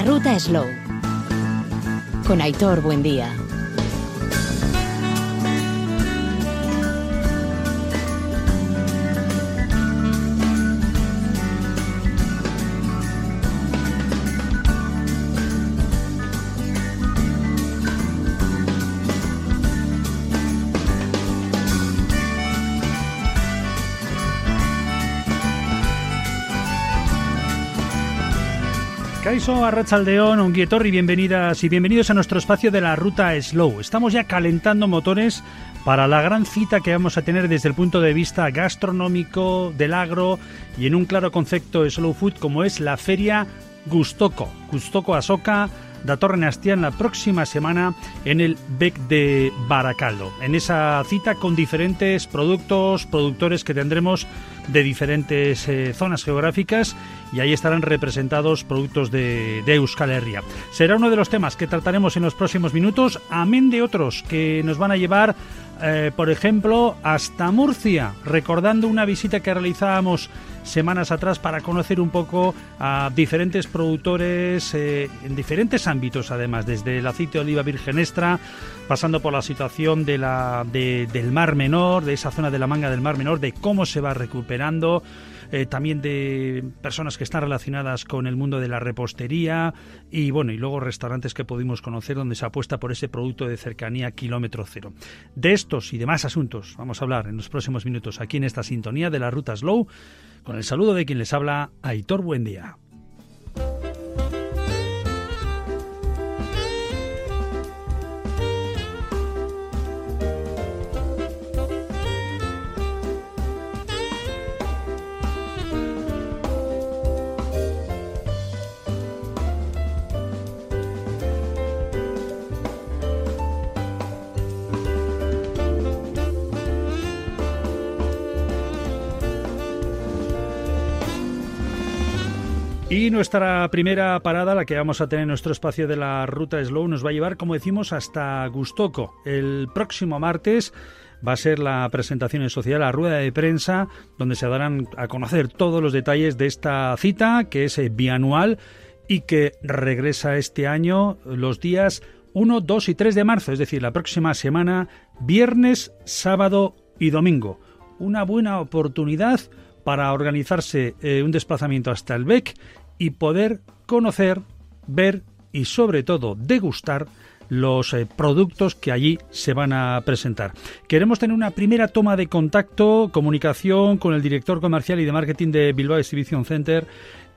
La ruta Slow. Con Aitor Buendía. Caiso Arrachaldeón, y bienvenidas y bienvenidos a nuestro espacio de la ruta Slow. Estamos ya calentando motores para la gran cita que vamos a tener desde el punto de vista gastronómico, del agro y en un claro concepto de slow food como es la feria Gustoco. Gustoco Asoca da Torre Nastián la próxima semana en el BEC de Baracaldo. En esa cita con diferentes productos, productores que tendremos de diferentes eh, zonas geográficas y ahí estarán representados productos de, de, Euskal Herria. Será uno de los temas que trataremos en los próximos minutos, amén de otros que nos van a llevar, eh, por ejemplo, hasta Murcia, recordando una visita que realizábamos semanas atrás para conocer un poco a diferentes productores eh, en diferentes ámbitos, además, desde el aceite de oliva virgen extra, pasando por la situación de la, del Mar Menor, de esa zona de la manga del Mar Menor, de cómo se va recuperando. Eh, también de personas que están relacionadas con el mundo de la repostería y bueno, y luego restaurantes que pudimos conocer donde se apuesta por ese producto de cercanía kilómetro cero. De estos y demás asuntos vamos a hablar en los próximos minutos aquí en esta sintonía de la Ruta Slow con el saludo de quien les habla, Aitor Buendía. Y nuestra primera parada, la que vamos a tener en nuestro espacio de la ruta Slow, nos va a llevar, como decimos, hasta Gustoco. El próximo martes va a ser la presentación en sociedad, la rueda de prensa, donde se darán a conocer todos los detalles de esta cita, que es eh, bianual y que regresa este año los días 1, 2 y 3 de marzo, es decir, la próxima semana, viernes, sábado y domingo. Una buena oportunidad para organizarse eh, un desplazamiento hasta el BEC y poder conocer, ver y sobre todo degustar los eh, productos que allí se van a presentar. Queremos tener una primera toma de contacto, comunicación con el director comercial y de marketing de Bilbao Exhibition Center,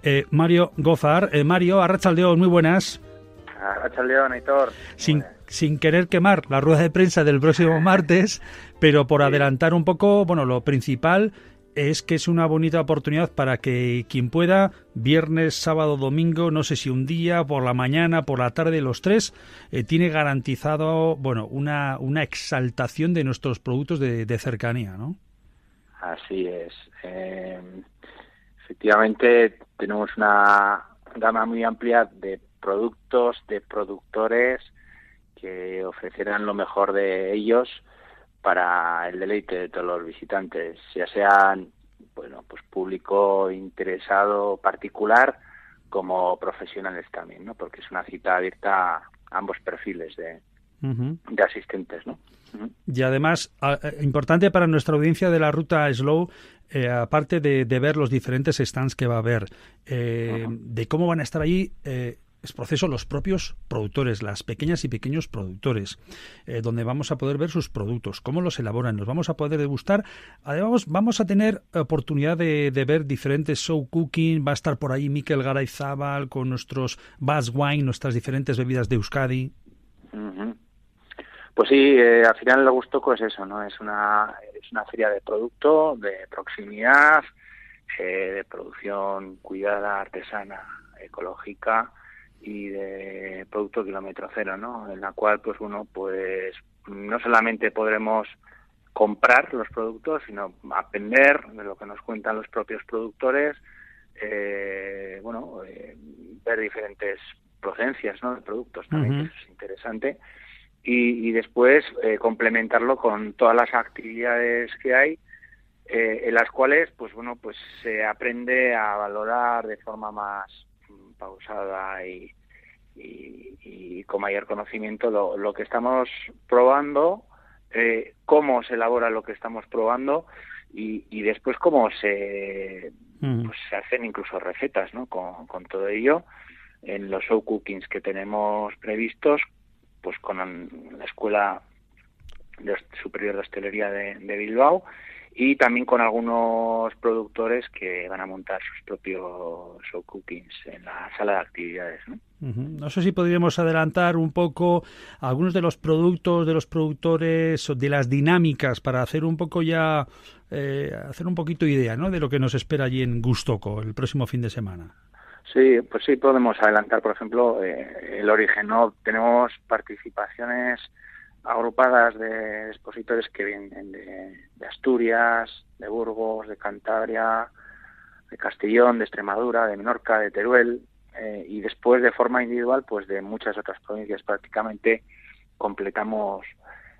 eh, Mario Gozar. Eh, Mario, Arrachaldeón, muy buenas. Arrachaldeón, Aitor. Sin, sin querer quemar la rueda de prensa del próximo martes, pero por adelantar un poco, bueno, lo principal, es que es una bonita oportunidad para que quien pueda, viernes, sábado, domingo, no sé si un día, por la mañana, por la tarde, los tres, eh, tiene garantizado, bueno, una, una exaltación de nuestros productos de, cercanía, ¿no? Así es. Eh, efectivamente, tenemos una gama muy amplia de productos, de productores que ofrecerán lo mejor de ellos para el deleite de todos los visitantes, ya sean bueno, pues público interesado particular como profesionales también, ¿no? Porque es una cita abierta a ambos perfiles de, de asistentes, ¿no? Y además, eh, importante para nuestra audiencia de la ruta Slow, eh, aparte de, ver los diferentes stands que va a haber, eh, de cómo van a estar ahí es proceso los propios productores, las pequeñas y pequeños productores, eh, donde vamos a poder ver sus productos, cómo los elaboran, los vamos a poder degustar. Además, vamos a tener oportunidad de, ver diferentes show cooking, va a estar por ahí Miquel Garayzábal con nuestros Bass Wine, nuestras diferentes bebidas de Euskadi. Pues sí, eh, al final lo gusto es eso, ¿no? Es una, es una feria de producto, de proximidad, eh, de producción cuidada, artesana, ecológica, y de producto kilómetro cero, ¿no? En la cual, pues uno, pues no solamente podremos comprar los productos, sino aprender de lo que nos cuentan los propios productores, eh, bueno, eh, ver diferentes procedencias, ¿no? De productos también, que es interesante, y, y después eh, complementarlo con todas las actividades que hay, en las cuales, pues bueno, pues se aprende a valorar de forma más pausada y, y, con mayor conocimiento lo, lo que estamos probando, eh, cómo se elabora lo que estamos probando y, y después cómo se, pues, se hacen incluso recetas ¿no? con, con todo ello en los show cookings que tenemos previstos, pues con la Escuela Superior de Hostelería de, de Bilbao y también con algunos productores que van a montar sus propios show cookings en la sala de actividades. ¿no? No sé si podríamos adelantar un poco algunos de los productos de los productores, de las dinámicas, para hacer un poco ya, eh, hacer un poquito idea ¿no? de lo que nos espera allí en Gustoco el próximo fin de semana. Sí, pues sí, podemos adelantar, por ejemplo, eh, el origen. ¿no? Tenemos participaciones agrupadas de expositores que vienen de, Asturias, de Burgos, de Cantabria, de Castellón, de Extremadura, de Menorca, de Teruel, eh, y después de forma individual, pues de muchas otras provincias. Prácticamente completamos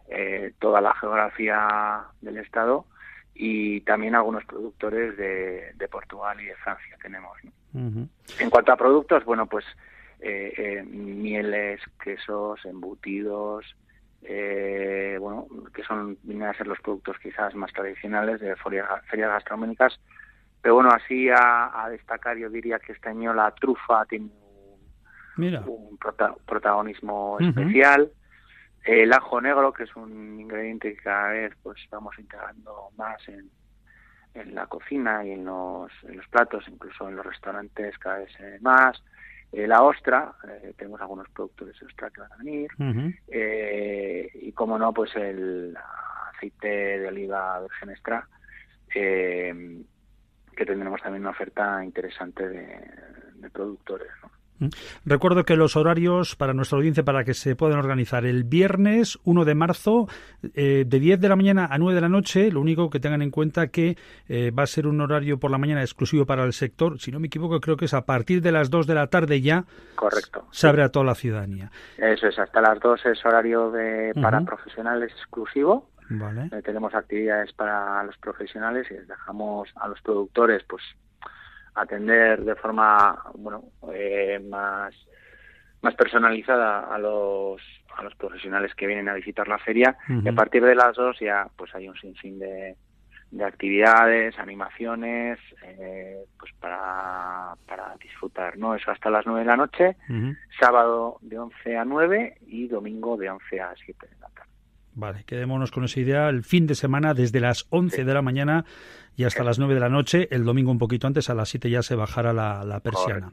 eh, toda la geografía del Estado y también algunos productores de, Portugal y de Francia tenemos. En cuanto a productos, bueno, pues eh, mieles, quesos, embutidos, eh, bueno, que son vienen a ser los productos quizás más tradicionales de ferias, gastronómicas. Pero bueno, así a, destacar yo diría que este año la trufa tiene un, protagonismo especial. El ajo negro, que es un ingrediente que cada vez pues vamos integrando más en, en la cocina y en los, en los platos, incluso en los restaurantes cada vez más. Eh, la ostra, eh, tenemos algunos productores de ostra que van a venir, eh, y como no, pues el aceite de oliva virgen extra, que tendremos también una oferta interesante de, de productores. ¿no? Recuerdo que los horarios para nuestra audiencia, para que se puedan organizar, el viernes 1 de marzo, eh, de 10 de la mañana a 9 de la noche, lo único que tengan en cuenta que eh, va a ser un horario por la mañana exclusivo para el sector, si no me equivoco, creo que es a partir de las 2 de la tarde ya. Correcto. Se abre a toda la ciudadanía. Eso es, hasta las 2 es horario de, para profesionales exclusivo. Vale. Eh, tenemos actividades para los profesionales y les dejamos a los productores, pues atender de forma bueno eh, más más personalizada a los a los profesionales que vienen a visitar la feria. Y a partir de las dos ya pues hay un sinfín de, de actividades animaciones eh, pues para, para disfrutar no eso hasta las nueve de la noche sábado de 11 a 9 y domingo de 11 a 7 de la tarde Vale, quedémonos con esa idea. El fin de semana, desde las 11 de la mañana y hasta las 9 de la noche, el domingo un poquito antes, a las 7 ya se bajará la, persiana.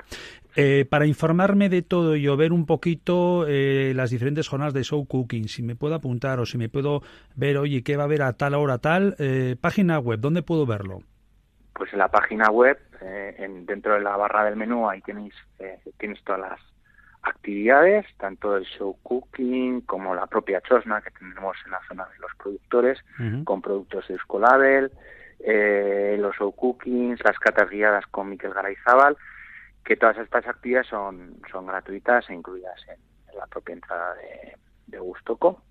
Eh, para informarme de todo y ver un poquito eh, las diferentes jornadas de show cooking, si me puedo apuntar o si me puedo ver, oye, ¿qué va a haber a tal hora tal? Eh, página web, ¿dónde puedo verlo? Pues en la página web, en, dentro de la barra del menú, ahí tenéis, tienes todas las actividades, tanto el show cooking como la propia chosna que tendremos en la zona de los productores, con productos de Escolabel, eh, los show cookings, las catas guiadas con Miquel Garayzábal, que todas estas actividades son, son gratuitas e incluidas en, la propia entrada de, de Gustoco.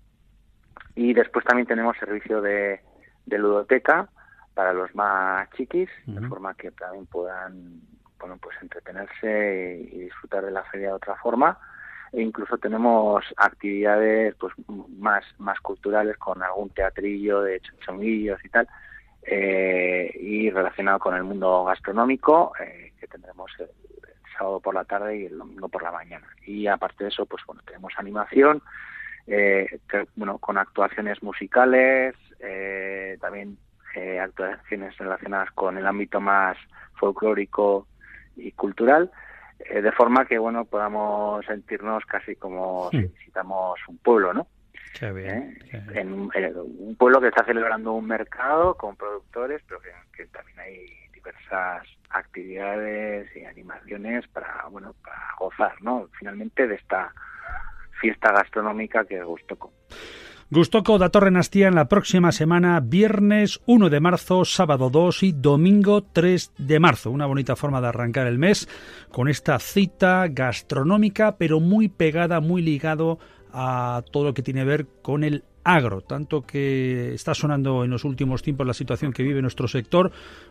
Y después también tenemos servicio de, de ludoteca para los más chiquis, de forma que también puedan bueno, pues entretenerse y, disfrutar de la feria de otra forma. E incluso tenemos actividades pues más, más culturales con algún teatrillo de chonguillos y tal, eh, y relacionado con el mundo gastronómico, eh, que tendremos el, sábado por la tarde y el domingo por la mañana. Y aparte de eso, pues bueno, tenemos animación, eh, bueno, con actuaciones musicales, también actuaciones relacionadas con el ámbito más folclórico y cultural, eh, de forma que bueno podamos sentirnos casi como si hmm. visitamos un pueblo, ¿no? Qué bien, ¿Eh? En, un pueblo que está celebrando un mercado con productores, pero que, también hay diversas actividades y animaciones para bueno para gozar, ¿no? Finalmente de esta fiesta gastronómica que gustó con. Gustoco da Torre Nastía en la próxima semana, viernes 1 de marzo, sábado 2 y domingo 3 de marzo. Una bonita forma de arrancar el mes con esta cita gastronómica, pero muy pegada, muy ligado a todo lo que tiene que ver con el agro, tanto que está sonando en los últimos tiempos la situación que vive nuestro sector,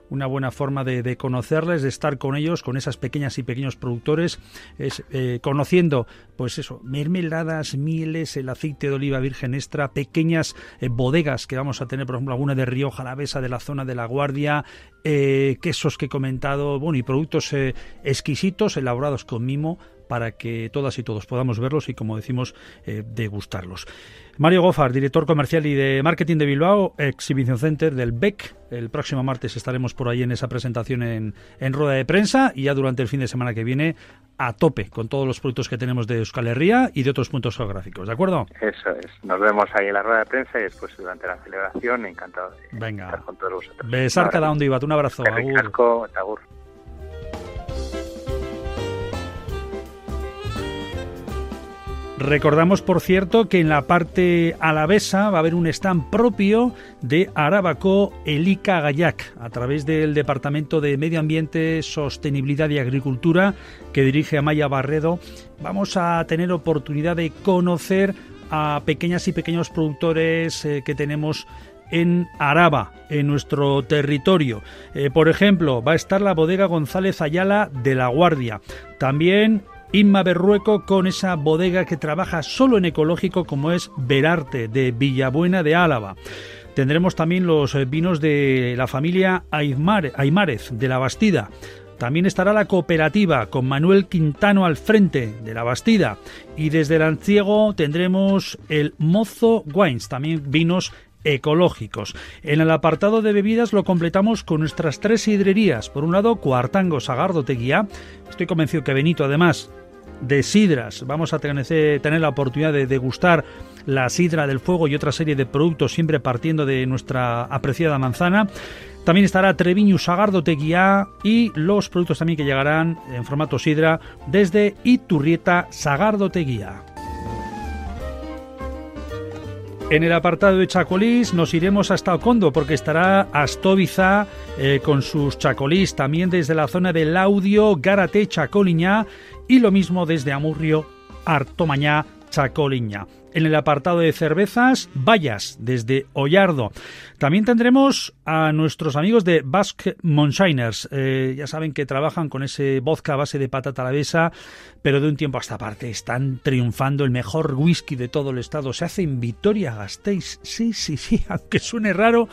una buena forma de, conocerles, de estar con ellos, con esas pequeñas y pequeños productores, es eh, conociendo, pues eso, mermeladas, mieles, el aceite de oliva virgen extra, pequeñas eh, bodegas que vamos a tener, por ejemplo, alguna de Rioja, la Besa, de la zona de La Guardia, eh, quesos que he comentado, bueno, y productos exquisitos elaborados con mimo para que todas y todos podamos verlos y, como decimos, degustarlos. Mario Gofar, director comercial y de marketing de Bilbao, Exhibition Center del BEC. El próximo martes estaremos por ahí en esa presentación en, en, rueda de prensa y ya durante el fin de semana que viene a tope con todos los productos que tenemos de Euskal Herria y de otros puntos geográficos, ¿de acuerdo? Eso es. Nos vemos ahí en la rueda de prensa y después durante la celebración. Encantado de Venga. estar con todos vosotros. Besar cada uno, Un abrazo. Agur. Recordamos, por cierto, que en la parte alavesa va a haber un stand propio de Arabaco Elica Gayac a través del Departamento de Medio Ambiente, Sostenibilidad y Agricultura que dirige Amaya Barredo. Vamos a tener oportunidad de conocer a pequeñas y pequeños productores eh, que tenemos en Araba, en nuestro territorio. Eh, por ejemplo, va a estar la bodega González Ayala de La Guardia. También Inma Berrueco con esa bodega que trabaja solo en ecológico como es Verarte de Villabuena de Álava. Tendremos también los vinos de la familia Aymárez de la Bastida. También estará la cooperativa con Manuel Quintano al frente de la Bastida. Y desde el Anciego tendremos el Mozo Wines, también vinos ecológicos. En el apartado de bebidas lo completamos con nuestras tres hidrerías. Por un lado, Cuartango Sagardo Teguía. Estoy convencido que Benito además de sidras. Vamos a tener, la oportunidad de degustar la sidra del fuego y otra serie de productos, siempre partiendo de nuestra apreciada manzana. También estará Treviño Sagardo Teguía y los productos también que llegarán en formato sidra desde Iturrieta Sagardo Teguía. En el apartado de chacolís nos iremos hasta Ocondo porque estará Astóbiza eh, con sus chacolís también desde la zona del Audio, Gárate, Chacoliña y lo mismo desde Amurrio, Artomañá, Chacoliña. En el apartado de cervezas, Vallas, desde Ollardo. También tendremos a nuestros amigos de Basque Monshiners. Eh, ya saben que trabajan con ese vodka a base de patata alavesa, pero de un tiempo a esta parte están triunfando el mejor whisky de todo el estado. Se hace en Vitoria-Gasteiz. Sí, sí, sí, aunque suene raro,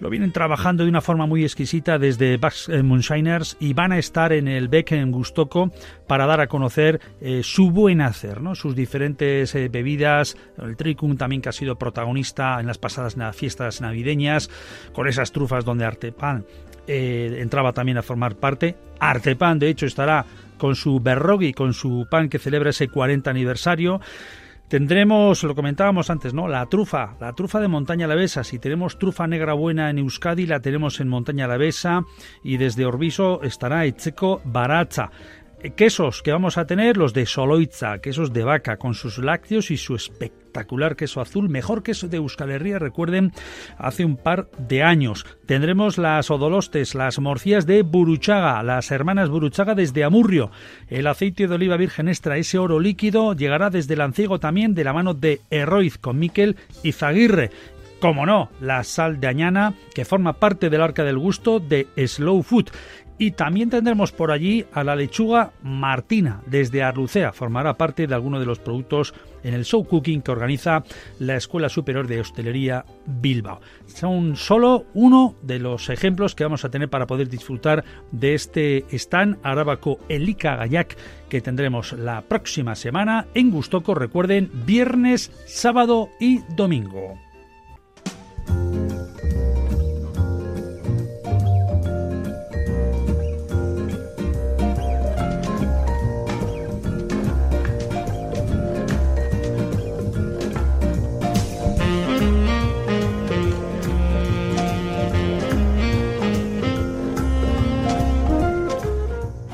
lo vienen trabajando de una forma muy exquisita desde Basque Monshiners y van a estar en el Beck en Gustoco para dar a conocer eh, su buen hacer, ¿no? sus diferentes eh, bebidas, el Tricum también que ha sido protagonista en las pasadas fiestas navideñas con esas trufas donde Artepan eh, entraba también a formar parte. Artepan, de hecho, estará con su berrogui, con su pan que celebra ese 40 aniversario. Tendremos, lo comentábamos antes, ¿no? La trufa, la trufa de Montaña Lavesa. Si tenemos trufa negra buena en Euskadi, la tenemos en Montaña Lavesa y desde Orbiso estará Echeco Baracha quesos que vamos a tener, los de Soloitza, quesos de vaca, con sus lácteos y su espectacular queso azul, mejor queso de Euskal Herria, recuerden, hace un par de años. Tendremos las odolostes, las morcillas de Buruchaga, las hermanas Buruchaga desde Amurrio. El aceite de oliva virgen extra, ese oro líquido, llegará desde Lanciego también de la mano de Herroiz con Miquel Izaguirre como no, la sal de añana, que forma parte del arca del gusto de Slow Food. Y también tendremos por allí a la lechuga martina desde Arlucea. Formará parte de alguno de los productos en el show cooking que organiza la Escuela Superior de Hostelería Bilbao. Son solo uno de los ejemplos que vamos a tener para poder disfrutar de este stand arábaco Elika Gayak que tendremos la próxima semana en Gustoco. Recuerden, viernes, sábado y domingo.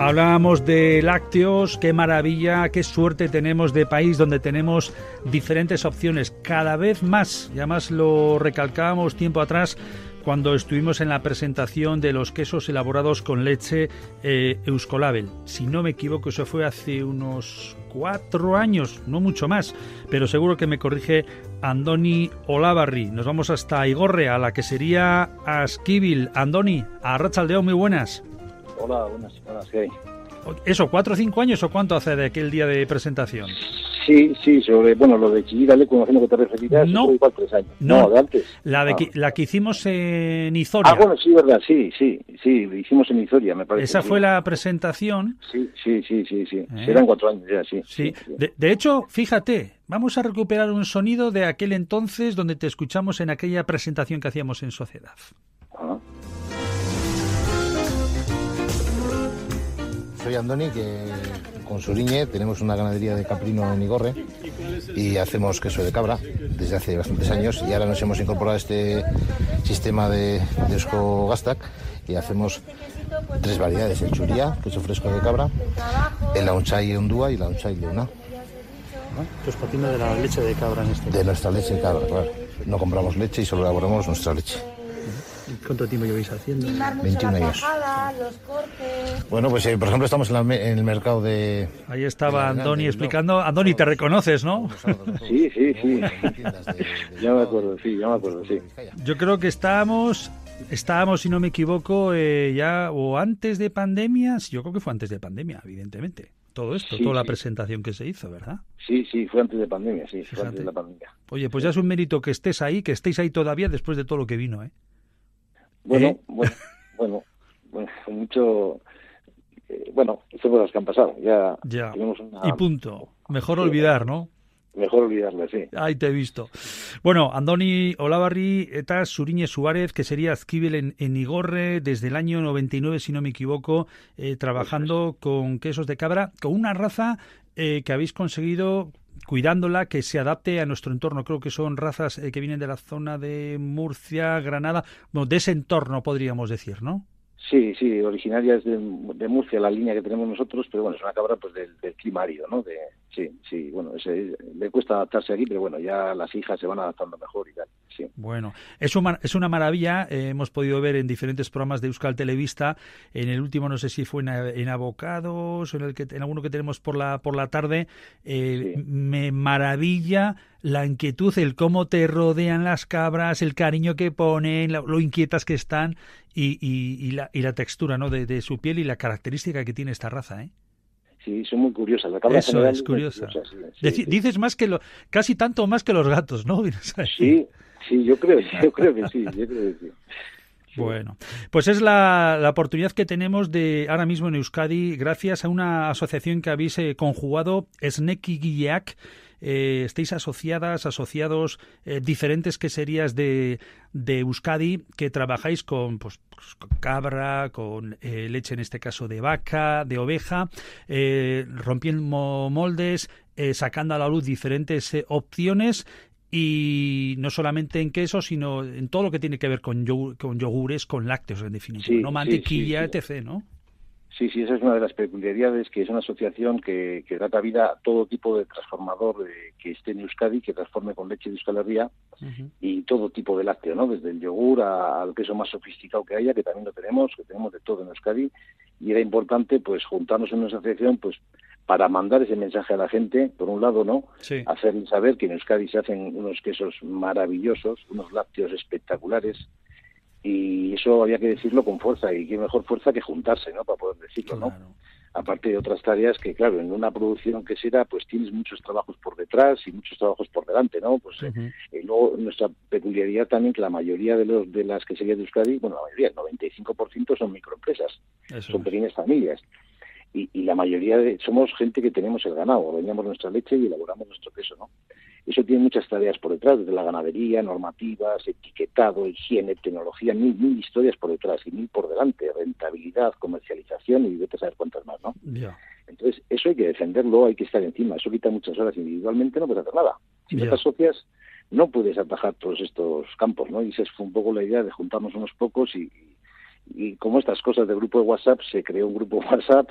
Hablábamos de lácteos, qué maravilla, qué suerte tenemos de país donde tenemos diferentes opciones, cada vez más, y además lo recalcábamos tiempo atrás, cuando estuvimos en la presentación de los quesos elaborados con leche eh, Euskolabel. Si no me equivoco, eso fue hace unos cuatro años, no mucho más, pero seguro que me corrige Andoni Olavarri. Nos vamos hasta Igorre, a la que sería Asquibil. Andoni, a Rachaldeón, muy buenas. Hola, buenas, buenas, ¿qué hay? ¿Eso, cuatro o cinco años o cuánto hace de aquel día de presentación? Sí, sí, sobre, bueno, lo de Chillida, conociendo que te referirás, no, igual tres años. No, de antes. La, de que, la que hicimos en Izoria. Ah, bueno, sí, verdad, sí, sí, sí, lo hicimos en Izoria, me parece. Esa fue la presentación. Sí, sí, sí, sí, sí. ¿Eh? Eran cuatro años ya, sí. Sí, De, de, hecho, fíjate, vamos a recuperar un sonido de aquel entonces donde te escuchamos en aquella presentación que hacíamos en Sociedad. Ah. Soy Andoni, que con Suriñe tenemos una ganadería de caprino en Igorre y hacemos queso de cabra desde hace bastantes años y ahora nos hemos incorporado a este sistema de, de Osco Gastac y hacemos tres variedades, el churía, queso fresco de cabra, el launchay ondúa y el launchay leona. Pues patina de la leche de cabra en este De nuestra leche de cabra, claro. No compramos leche y solo elaboramos nuestra leche. ¿Cuánto tiempo lleváis haciendo? 21 años. Bueno, pues eh, por ejemplo estamos en, la, en, el mercado de... Ahí estaba Andoni explicando. Andoni, te reconoces, ¿no? Sí, sí, sí. ya me acuerdo, sí, ya me acuerdo, sí. Yo creo que estábamos, estábamos, si no me equivoco, eh, ya o antes de pandemia, yo creo que fue antes de pandemia, evidentemente. Todo esto, sí, toda la presentación que se hizo, ¿verdad? Sí, sí, fue antes de pandemia, sí, Fíjate. fue antes de la pandemia. Oye, pues ya es un mérito que estés ahí, que estéis ahí todavía después de todo lo que vino, ¿eh? Bueno, ¿Eh? bueno, bueno, bueno, mucho. Eh, bueno, son cosas que han pasado. Ya, ya. Una... Y punto. Mejor olvidar, ¿no? Mejor olvidarle, sí. Ahí te he visto. Bueno, Andoni Olavarri eta Suriñe Suárez, que sería Azquibel en, en, Igorre desde el año 99, si no me equivoco, eh, trabajando con quesos de cabra, con una raza eh, que habéis conseguido cuidándola, que se adapte a nuestro entorno. Creo que son razas eh, que vienen de la zona de Murcia, Granada, bueno, de ese entorno podríamos decir, ¿no? Sí, sí, originarias de, de, Murcia, la línea que tenemos nosotros, pero bueno, es una cabra pues del, del clima árido, ¿no? De, sí, sí, bueno, ese, le cuesta adaptarse aquí, pero bueno, ya las hijas se van adaptando mejor y tal, sí. Bueno, es, un, es una maravilla, eh, hemos podido ver en diferentes programas de Euskal Televista, en el último no sé si fue en, en Abocados, o en, el que, en alguno que tenemos por la, por la tarde, eh, sí. me maravilla la inquietud, el cómo te rodean las cabras, el cariño que ponen, lo, lo inquietas que están y, y, y, la, y la textura ¿no? De, de, su piel y la característica que tiene esta raza. ¿eh? Sí, son muy curiosas. La cabra Eso es curiosa. Es curiosa sí, sí, Dices más que lo, casi tanto más que los gatos, ¿no? Sí, sí, yo creo, yo creo que sí, yo creo que sí. Bueno, pues es la, la, oportunidad que tenemos de ahora mismo en Euskadi, gracias a una asociación que habéis eh, conjugado, Sneki Guillac, eh, estéis asociadas, asociados eh, diferentes queserías de, de Euskadi que trabajáis con, pues, pues con cabra, con eh, leche en este caso de vaca, de oveja, eh, rompiendo moldes, eh, sacando a la luz diferentes opciones y no solamente en queso, sino en todo lo que tiene que ver con, yogur, con yogures, con lácteos en definitiva, sí, ¿no? Mantequilla, sí, etc., ¿no? Sí, sí, esa es una de las peculiaridades, que es una asociación que, que da cabida a todo tipo de transformador eh, que esté en Euskadi, que transforme con leche de Euskal Herria uh -huh. y todo tipo de lácteo, ¿no? Desde el yogur a, al queso más sofisticado que haya, que también lo tenemos, que tenemos de todo en Euskadi, y era importante, pues, juntarnos en una asociación, pues, para mandar ese mensaje a la gente, por un lado, ¿no? Sí. Hacerles saber que en Euskadi se hacen unos quesos maravillosos, unos lácteos espectaculares, y eso había que decirlo con fuerza y qué mejor fuerza que juntarse no para poder decirlo claro. no aparte de otras tareas que claro en una producción que será pues tienes muchos trabajos por detrás y muchos trabajos por delante no pues uh -huh. eh, luego nuestra peculiaridad también que la mayoría de los de las que serían de Euskadi bueno la mayoría el 95% son microempresas eso son es. pequeñas familias y, y, la mayoría de somos gente que tenemos el ganado ordeñamos nuestra leche y elaboramos nuestro queso no eso tiene muchas tareas por detrás, desde la ganadería, normativas, etiquetado, higiene, tecnología, mil, mil historias por detrás y mil por delante, rentabilidad, comercialización y vete a saber cuántas más, ¿no? Yeah. Entonces, eso hay que defenderlo, hay que estar encima, eso quita muchas horas individualmente, no puedes hacer nada. Si Yeah. no te asocias, no puedes atajar todos estos campos, ¿no? Y esa fue un poco la idea de juntarnos unos pocos y, y como estas cosas de grupo de WhatsApp, se creó un grupo de WhatsApp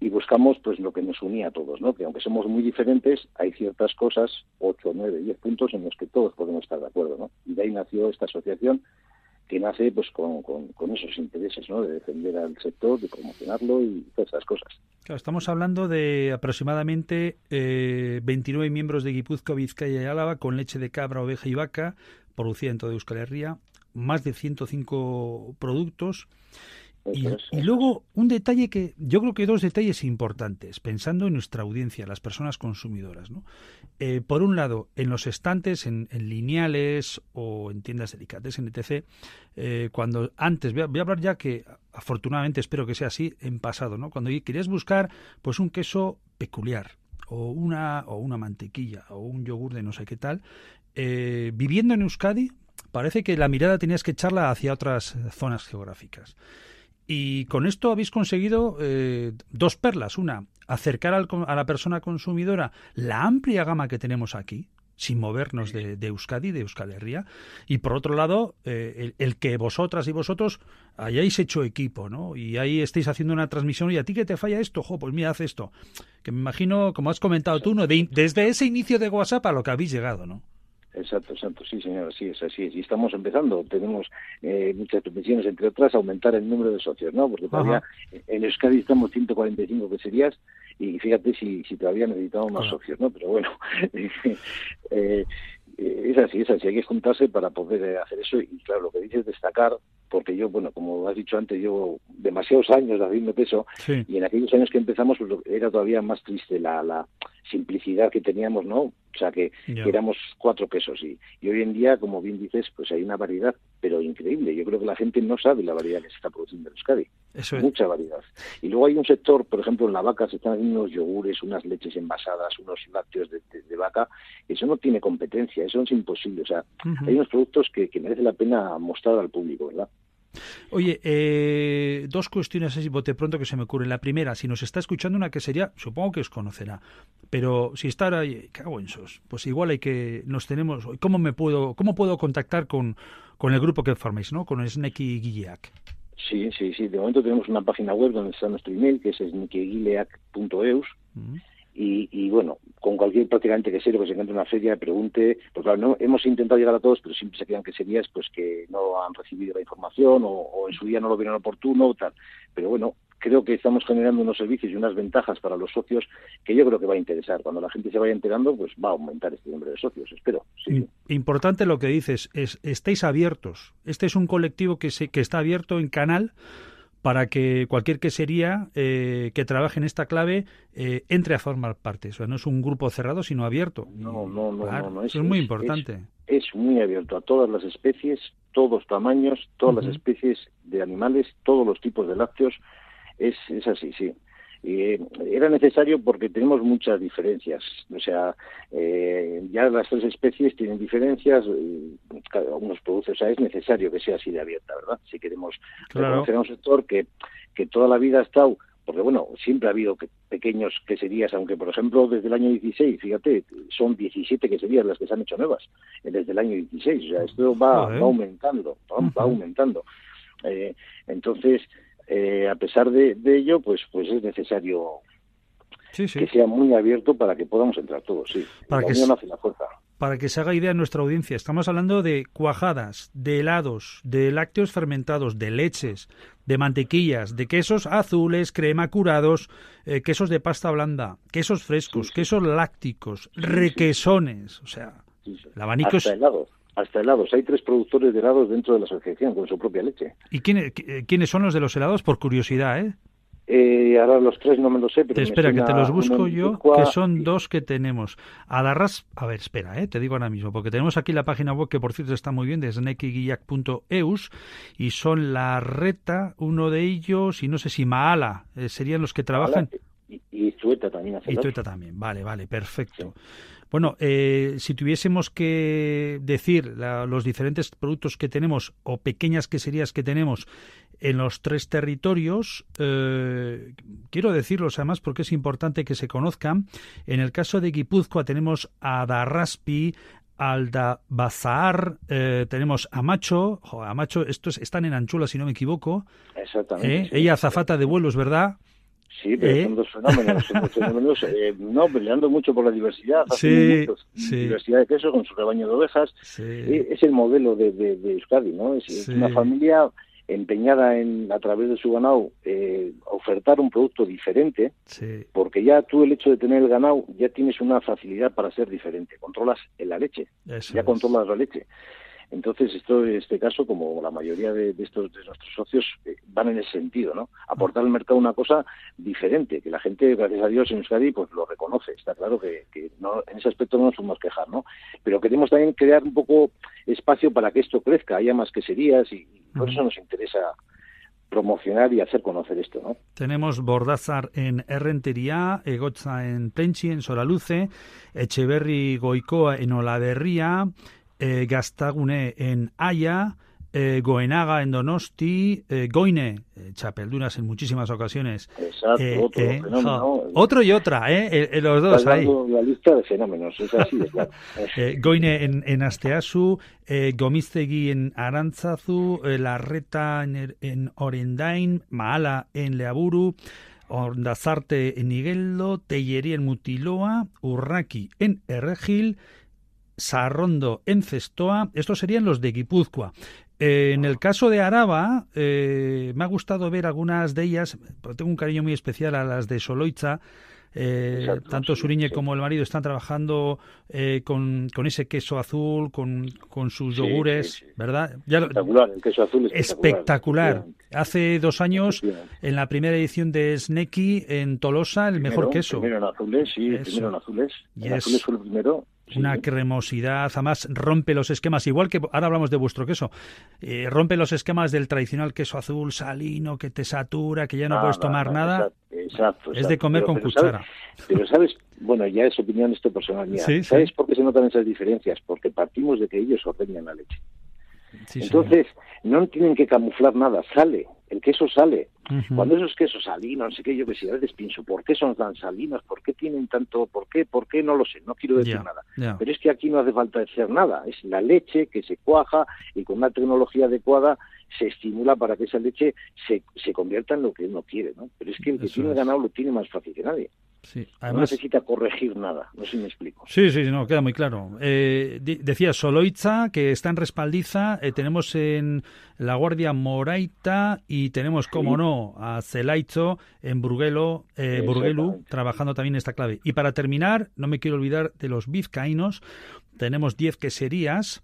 y buscamos pues lo que nos unía a todos, ¿no? Que aunque somos muy diferentes, hay ciertas cosas, 8, 9, 10 puntos en los que todos podemos estar de acuerdo, ¿no? Y de ahí nació esta asociación que nace pues con, con, esos intereses, ¿no? De defender al sector, de promocionarlo y todas esas cosas. Claro, estamos hablando de aproximadamente eh, 29 miembros de Guipúzcoa, Vizcaya y Álava con leche de cabra, oveja y vaca, producida en toda Euskal Herria, más de 105 productos y, luego un detalle que yo creo que dos detalles importantes, pensando en nuestra audiencia, las personas consumidoras. ¿no? Eh, por un lado, en los estantes, en, lineales o en tiendas delicates, en etc., eh, cuando antes, voy a, hablar ya que afortunadamente espero que sea así en pasado, ¿no? cuando querías buscar pues un queso peculiar o una, o una mantequilla o un yogur de no sé qué tal, eh, viviendo en Euskadi, parece que la mirada tenías que echarla hacia otras zonas geográficas. Y con esto habéis conseguido eh, dos perlas. Una, acercar a la persona consumidora la amplia gama que tenemos aquí, sin movernos de, Euskadi, de Euskal Herria. Y por otro lado, eh, el, que vosotras y vosotros hayáis hecho equipo, ¿no? Y ahí estáis haciendo una transmisión y a ti que te falla esto, jo, pues mira, haz esto. Que me imagino, como has comentado tú, ¿no? desde ese inicio de WhatsApp a lo que habéis llegado, ¿no? Exacto, exacto, sí, señor, sí, es así Y estamos empezando, tenemos eh, muchas pretensiones, entre otras, aumentar el número de socios, ¿no? Porque todavía en Euskadi estamos 145 queserías y fíjate si, si todavía necesitamos más socios, ¿no? Pero bueno, eh, es así, es así, hay que juntarse para poder hacer eso y claro, lo que dices es destacar, porque yo, bueno, como has dicho antes, llevo demasiados años haciendo peso y en aquellos años que empezamos pues, era todavía más triste la, la simplicidad que teníamos, ¿no? O sea, que, éramos cuatro quesos y, y, hoy en día, como bien dices, pues hay una variedad, pero increíble. Yo creo que la gente no sabe la variedad que se está produciendo en Euskadi. Eso Mucha variedad. Y luego hay un sector, por ejemplo, en la vaca se están haciendo unos yogures, unas leches envasadas, unos lácteos de, vaca. Eso no tiene competencia, eso es imposible. O sea, hay unos productos que, que merece la pena mostrar al público, ¿verdad? Oye, eh, dos cuestiones así bote pronto que se me ocurren. La primera, si nos está escuchando una que sería, supongo que os conocerá, pero si está ahí, cago en sos, pues igual hay que, nos tenemos, ¿cómo me puedo, cómo puedo contactar con, con el grupo que formáis, ¿no? Con Sneki Guilleac. Sí, sí, sí. De momento tenemos una página web donde está nuestro email, que es snekyguileac.eus. Y, bueno, con cualquier prácticamente que sea que se encuentre en una feria, pregunte, porque claro, no, hemos intentado llegar a todos, pero siempre se quedan que serías pues que no han recibido la información o, en su día no lo vieron oportuno o tal. Pero bueno, creo que estamos generando unos servicios y unas ventajas para los socios que yo creo que va a interesar. Cuando la gente se vaya enterando, pues va a aumentar este número de socios, espero. Importante lo que dices, es estéis abiertos. Este es un colectivo que, se, que está abierto en canal para que cualquier quesería eh, que trabaje en esta clave eh, entre a formar parte. O sea, no es un grupo cerrado, sino abierto. No, no, no. no, eso es, muy importante. Es, muy abierto a todas las especies, todos tamaños, todas las especies de animales, todos los tipos de lácteos. Es, es así, sí. Eh, era necesario porque tenemos muchas diferencias. O sea, eh, ya las tres especies tienen diferencias, cada uno produce, o sea, es necesario que sea así de abierta, ¿verdad? Si queremos reconocer a un sector que, que toda la vida ha estado porque bueno, siempre ha habido pequeños queserías, aunque por ejemplo desde el año 16, fíjate, son 17 queserías las que se han hecho nuevas eh, desde el año 16, o sea, esto va, aumentando, va, aumentando. Eh, entonces, eh, a pesar de, ello, pues, pues es necesario que sea muy abierto para que podamos entrar todos, sí. Para que Para que se haga idea nuestra audiencia, estamos hablando de cuajadas, de helados, de lácteos fermentados, de leches, de mantequillas, de quesos azules, crema curados, eh, quesos de pasta blanda, quesos frescos, quesos lácticos, requesones, o sea, el abanico es hasta helados. Hay tres productores de helados dentro de la asociación con su propia leche. ¿Y quiénes, quiénes son los de los helados? Por curiosidad, ¿eh? Eh, ahora los tres no me lo sé, pero espera que te los busco yo, que son dos que tenemos. Adarras, a ver, espera, eh, te digo ahora mismo, porque tenemos aquí la página web que por cierto está muy bien, de snekyguillac.eus y son la reta, uno de ellos y no sé si Maala, eh, serían los que trabajan. Y, y Tueta también. Y Tueta también, vale, vale, perfecto. Bueno, eh, si tuviésemos que decir los diferentes productos que tenemos o pequeñas queserías que tenemos en los tres territorios, eh, quiero decirlos además porque es importante que se conozcan. En el caso de Guipúzcoa tenemos a Darraspi, Aldabazar, eh, tenemos a Macho, a Macho, estos están en Anchula si no me equivoco. Exactamente. Ella azafata de vuelos, ¿verdad? Sí, pero son dos fenómenos, son dos fenómenos eh, no, peleando mucho por la diversidad, sí, diversidad de queso con su rebaño de ovejas, es el modelo de, de, Euskadi, ¿no? Es, una familia empeñada en, a través de su ganado, eh, ofertar un producto diferente, porque ya tú el hecho de tener el ganado, ya tienes una facilidad para ser diferente, controlas la leche, ya controlas la leche. Entonces, esto, en este caso, como la mayoría de, estos de nuestros socios, eh, van en ese sentido, ¿no? Aportar al mercado una cosa diferente, que la gente, gracias a Dios, en Euskadi, pues lo reconoce. Está claro que, no, en ese aspecto no nos podemos quejar, ¿no? Pero queremos también crear un poco espacio para que esto crezca, haya más queserías y, por eso nos interesa promocionar y hacer conocer esto, ¿no? Tenemos Bordázar en Errentería, Egoza en Plenchi, en Solaluce, Echeverri Goicoa en Olaverría, eh, Gastagune en Haya, eh, Goenaga en Donosti, eh, Goine, eh, Chapeldunas en muchísimas ocasiones. Exacto, eh, otro. Otro y otra, ¿eh? los dos ahí. La lista de fenómenos, es así, es claro. Goine en, en Asteasu, Gomiztegui en Arantzazu, Larreta en, en Orendain, Maala en Leaburu, Ondazarte en Igueldo, Tellerí en Mutiloa, Urraki en Erregil, Sarrondo en Cestoa, estos serían los de Guipúzcoa. Eh, en el caso de Araba, eh, me ha gustado ver algunas de ellas, tengo un cariño muy especial a las de Soloitza, eh, tanto Suriñe como el marido están trabajando con, con, ese queso azul, con, con sus yogures, ¿verdad? espectacular, el queso azul es espectacular. Hace dos años, en la primera edición de Sneki en Tolosa, el mejor queso. Primero en azules, sí, primero en azules. En azules fue el primero una cremosidad, además rompe los esquemas, igual que ahora hablamos de vuestro queso, eh, rompe los esquemas del tradicional queso azul salino que te satura, que ya no puedes tomar nada. Exacto, Es de comer con cuchara. pero sabes, bueno, ya es opinión esto personal mía. ¿Sabes por qué se notan esas diferencias? Porque partimos de que ellos ordeñan la leche. Entonces, no tienen que camuflar nada, sale, el queso sale. Cuando esos quesos salinos, no sé qué, yo que sé, a veces pienso, ¿por qué son tan salinos? ¿Por qué tienen tanto? ¿Por qué? ¿Por qué? No lo sé, no quiero decir nada. Pero es que aquí no hace falta decir nada, es la leche que se cuaja y con una tecnología adecuada se estimula para que esa leche se, se convierta en lo que uno quiere, ¿no? Pero es que el que tiene ganado lo tiene más fácil que nadie. Sí, además, no necesita corregir nada, no sé si me explico. Sí, sí, no, queda muy claro. Eh, decía Soloitza, que está en respaldiza, eh, tenemos en La Guardia Moraita y tenemos, como no, a Celaizo en Burguelo, eh, Burguelu, trabajando también esta clave. Y para terminar, no me quiero olvidar de los vizcaínos, tenemos 10 queserías,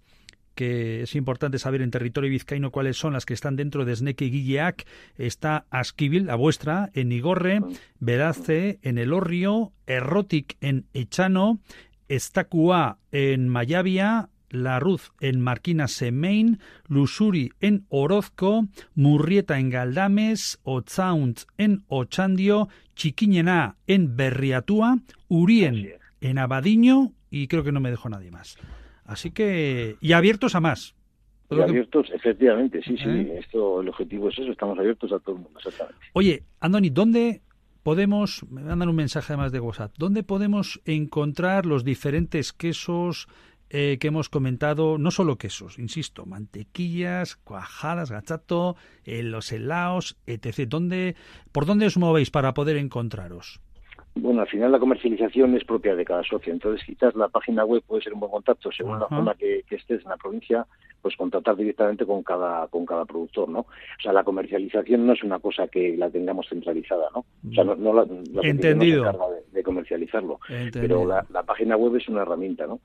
que es importante saber en territorio vizcaíno cuáles son las que están dentro de Sneke Guilleac. Está Asquibil, la vuestra, en Igorre, Verace, en El Orrio, Errotic en Echano, Estacua en Mayavia, La Ruz en Marquina Semain, Lusuri en Orozco, Murrieta en Galdames, Otzaunt en Ochandio, Chiquiñena en Berriatúa, Urien en Abadiño y creo que no me dejo nadie más. Así que, y abiertos a más. Y abiertos, efectivamente, sí, sí, esto, el objetivo es eso, estamos abiertos a todo el mundo, exactamente. Oye, Andoni, ¿dónde podemos, me mandan un mensaje además de WhatsApp, ¿dónde podemos encontrar los diferentes quesos eh, que hemos comentado? No solo quesos, insisto, mantequillas, cuajadas, gachato, eh, los helados, etc. ¿Dónde, ¿Por dónde os movéis para poder encontraros? Bueno, al final la comercialización es propia de cada socio, entonces quizás la página web puede ser un buen contacto según la zona que, estés en la provincia, pues contratar directamente con cada con cada productor, ¿no? O sea, la comercialización no es una cosa que la tengamos centralizada, ¿no? O sea, no, la, Entendido. de, comercializarlo, pero la, la página web es una herramienta, ¿no?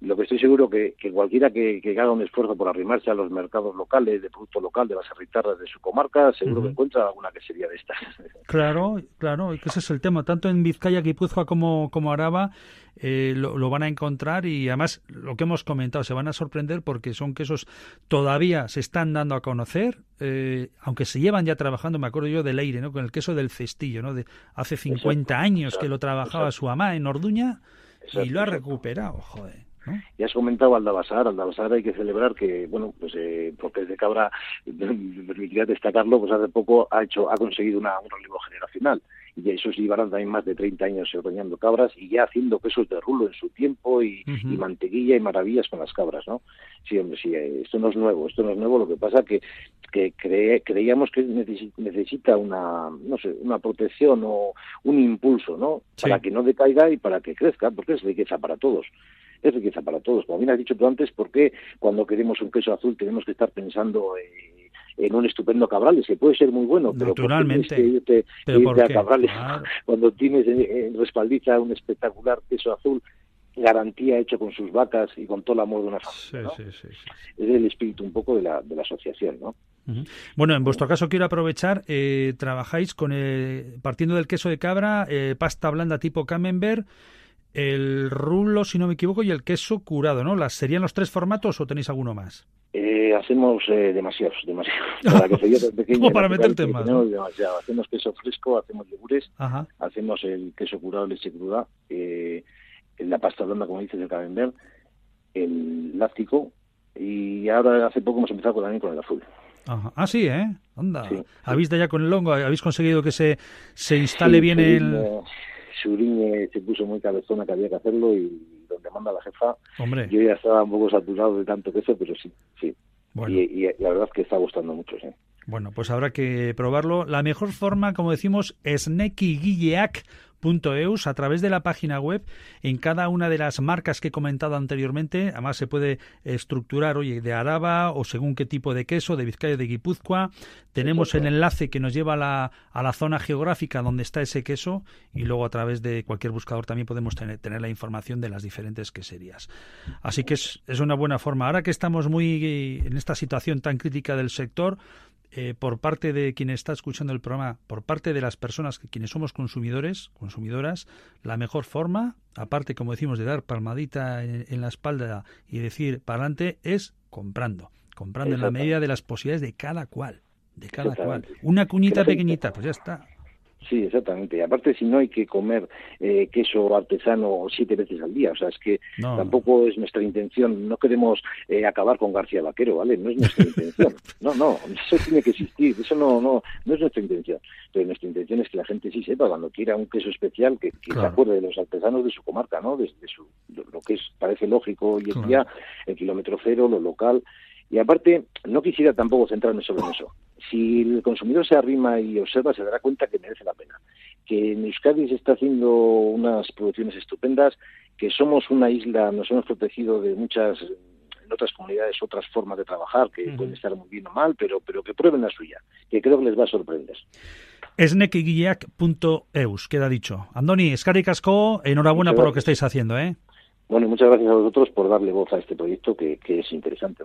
Lo que estoy seguro que, que cualquiera que, que, haga un esfuerzo por arrimarse a los mercados locales de producto local de las arritarras de su comarca, seguro que encuentra alguna que sería de estas. Claro, claro, y que ese es el tema. Tanto en Vizcaya, Guipúzcoa como, como Araba eh, lo, van a encontrar y además lo que hemos comentado, se van a sorprender porque son quesos todavía se están dando a conocer, eh, aunque se llevan ya trabajando, me acuerdo yo del aire, ¿no? con el queso del cestillo, ¿no? de hace 50 años que lo trabajaba su mamá en Orduña y lo ha recuperado, joder. Ya has comentado Aldabasar, Aldabasar hay que celebrar que, bueno, pues eh, porque de Cabra, me permitiría destacarlo, pues hace poco ha hecho, ha conseguido una, un relevo generacional. Y esos llevarán también más de 30 años ordeñando cabras y ya haciendo quesos de rulo en su tiempo y, mantequilla y maravillas con las cabras, ¿no? Sí, hombre, sí, eh, esto no es nuevo, esto no es nuevo, lo que pasa que, que creíamos que necesita una, no sé, una protección o un impulso, ¿no? Para que no decaiga y para que crezca, porque es riqueza para todos es riqueza para todos. Como bien has dicho tú antes, ¿por qué cuando queremos un queso azul tenemos que estar pensando en un estupendo Cabrales, que puede ser muy bueno, pero Naturalmente. Que a Cabrales cuando tienes en respaldiza un espectacular queso azul garantía hecho con sus vacas y con todo el amor de una familia. Es el espíritu un poco de la, de la asociación, ¿no? Bueno, en vuestro caso quiero aprovechar, eh, trabajáis con partiendo del queso de cabra, eh, pasta blanda tipo camembert, el rulo, si no me equivoco, y el queso curado, ¿no? ¿Las serían los tres formatos o tenéis alguno más? Eh, hacemos eh, demasiados, demasiados. Para para meterte más. Hacemos queso fresco, hacemos yogures, hacemos el queso curado, leche cruda, eh, la pasta blanda, como dices, el camembert, el láctico, y ahora hace poco hemos empezado también con el azul. Ah, sí, ¿eh? Anda. ¿Habéis de ya con el longo? ¿Habéis conseguido que se, se instale bien el...? Suriñe se puso muy cabezona que había que hacerlo y donde manda la jefa, yo ya estaba un poco saturado de tanto queso, pero sí, sí. Y, la verdad es que está gustando mucho, sí. Bueno, pues habrá que probarlo. La mejor forma, como decimos, es Guilleac .eus a través de la página web en cada una de las marcas que he comentado anteriormente. Además se puede estructurar, oye, de Araba o según qué tipo de queso, de Vizcaya de Guipúzcoa. Tenemos el enlace que nos lleva a la, a la zona geográfica donde está ese queso y luego a través de cualquier buscador también podemos tener, tener la información de las diferentes queserías. Así que es, es una buena forma. Ahora que estamos muy en esta situación tan crítica del sector, eh, por parte de quien está escuchando el programa, por parte de las personas que quienes somos consumidores, consumidoras, la mejor forma, aparte como decimos de dar palmadita en, la espalda y decir para adelante, es comprando, comprando en la medida de las posibilidades de cada cual, de cada cual. Una cuñita pequeñita, pues ya está. Sí, exactamente. Y aparte, si no hay que comer eh, queso artesano siete veces al día, o sea, es que tampoco es nuestra intención. No queremos eh, acabar con García Vaquero, ¿vale? No es nuestra intención. No, no, eso tiene que existir. Eso no, no, no es nuestra intención. Pero nuestra intención es que la gente sí sepa cuando quiera un queso especial que, se acuerde de los artesanos de su comarca, ¿no? Desde su, lo que es parece lógico hoy en día, el kilómetro cero, lo local. Y aparte, no quisiera tampoco centrarme solo en eso. Si el consumidor se arrima y observa, se dará cuenta que merece la pena. Que en Euskadi se está haciendo unas producciones estupendas, que somos una isla, nos hemos protegido de muchas en otras comunidades otras formas de trabajar que pueden estar muy bien o mal, pero, pero que prueben la suya, que creo que les va a sorprender. Esnekigiak.eus, queda dicho. Andoni, Escari Casco, enhorabuena por lo que estáis haciendo, ¿eh? Bueno, y muchas gracias a vosotros por darle voz a este proyecto que, que es interesante.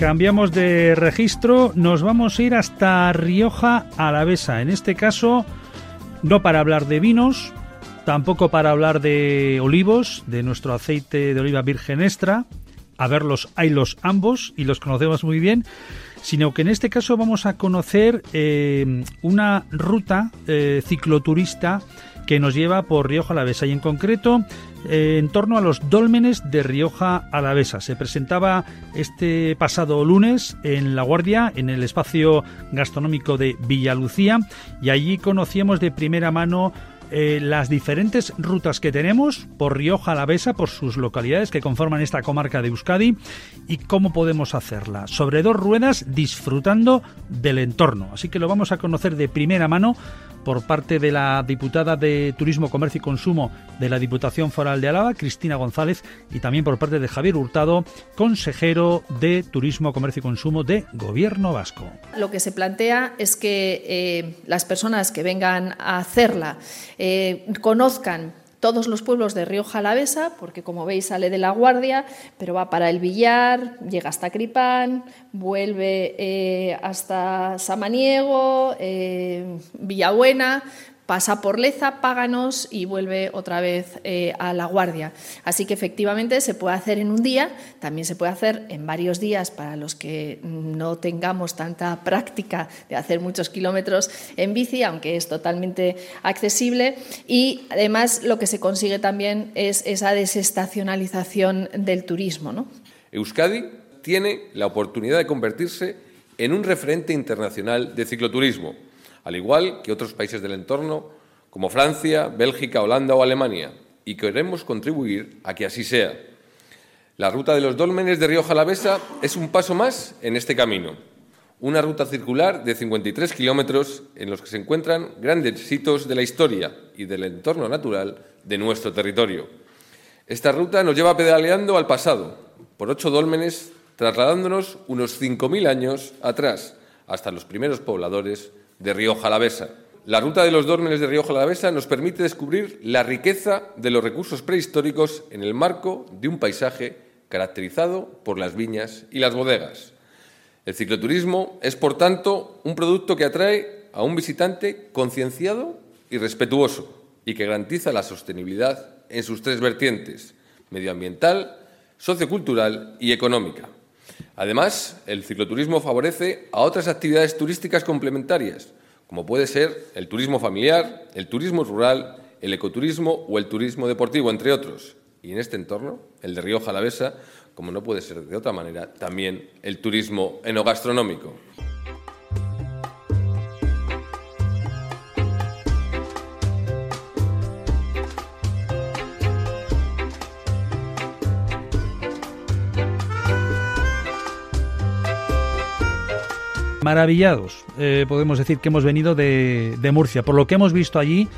Cambiamos de registro, nos vamos a ir hasta Rioja Alavesa. En este caso, no para hablar de vinos, tampoco para hablar de olivos, de nuestro aceite de oliva virgen extra. A verlos, hay los ambos y los conocemos muy bien sino que en este caso vamos a conocer eh, una ruta eh, cicloturista que nos lleva por Rioja Alavesa y en concreto eh, en torno a los dólmenes de Rioja Alavesa. Se presentaba este pasado lunes en La Guardia, en el espacio gastronómico de Villalucía, y allí conocíamos de primera mano eh, las diferentes rutas que tenemos por Rioja Alavesa, por sus localidades que conforman esta comarca de Euskadi y cómo podemos hacerla. Sobre dos ruedas disfrutando del entorno. Así que lo vamos a conocer de primera mano por parte de la diputada de Turismo, Comercio y Consumo de la Diputación Foral de Álava, Cristina González, y también por parte de Javier Hurtado, consejero de Turismo, Comercio y Consumo de Gobierno Vasco. Lo que se plantea es que eh, las personas que vengan a hacerla eh, conozcan todos los pueblos de Río Jalavesa, porque como veis sale de La Guardia, pero va para el Villar, llega hasta Cripán, vuelve eh, hasta Samaniego, eh, Villabuena, pasa por Leza, Páganos y vuelve otra vez eh, a La Guardia. Así que efectivamente se puede hacer en un día, también se puede hacer en varios días para los que no tengamos tanta práctica de hacer muchos kilómetros en bici, aunque es totalmente accesible. Y además lo que se consigue también es esa desestacionalización del turismo. ¿no? Euskadi tiene la oportunidad de convertirse en un referente internacional de cicloturismo al igual que otros países del entorno como Francia, Bélgica, Holanda o Alemania, y queremos contribuir a que así sea. La ruta de los dólmenes de Río Jalavesa es un paso más en este camino, una ruta circular de 53 kilómetros en los que se encuentran grandes hitos de la historia y del entorno natural de nuestro territorio. Esta ruta nos lleva pedaleando al pasado, por ocho dólmenes, trasladándonos unos 5.000 años atrás, hasta los primeros pobladores de Río Jalavesa. La ruta de los dólmenes de Río Jalavesa nos permite descubrir la riqueza de los recursos prehistóricos en el marco de un paisaje caracterizado por las viñas y las bodegas. El cicloturismo es, por tanto, un producto que atrae a un visitante concienciado y respetuoso y que garantiza la sostenibilidad en sus tres vertientes, medioambiental, sociocultural y económica. Además, el cicloturismo favorece a otras actividades turísticas complementarias, como puede ser el turismo familiar, el turismo rural, el ecoturismo o el turismo deportivo, entre otros. Y en este entorno, el de Río Jalavesa, como no puede ser de otra manera, también el turismo enogastronómico. Maravillados, eh, podemos decir que hemos venido de, Murcia, por lo que hemos visto allí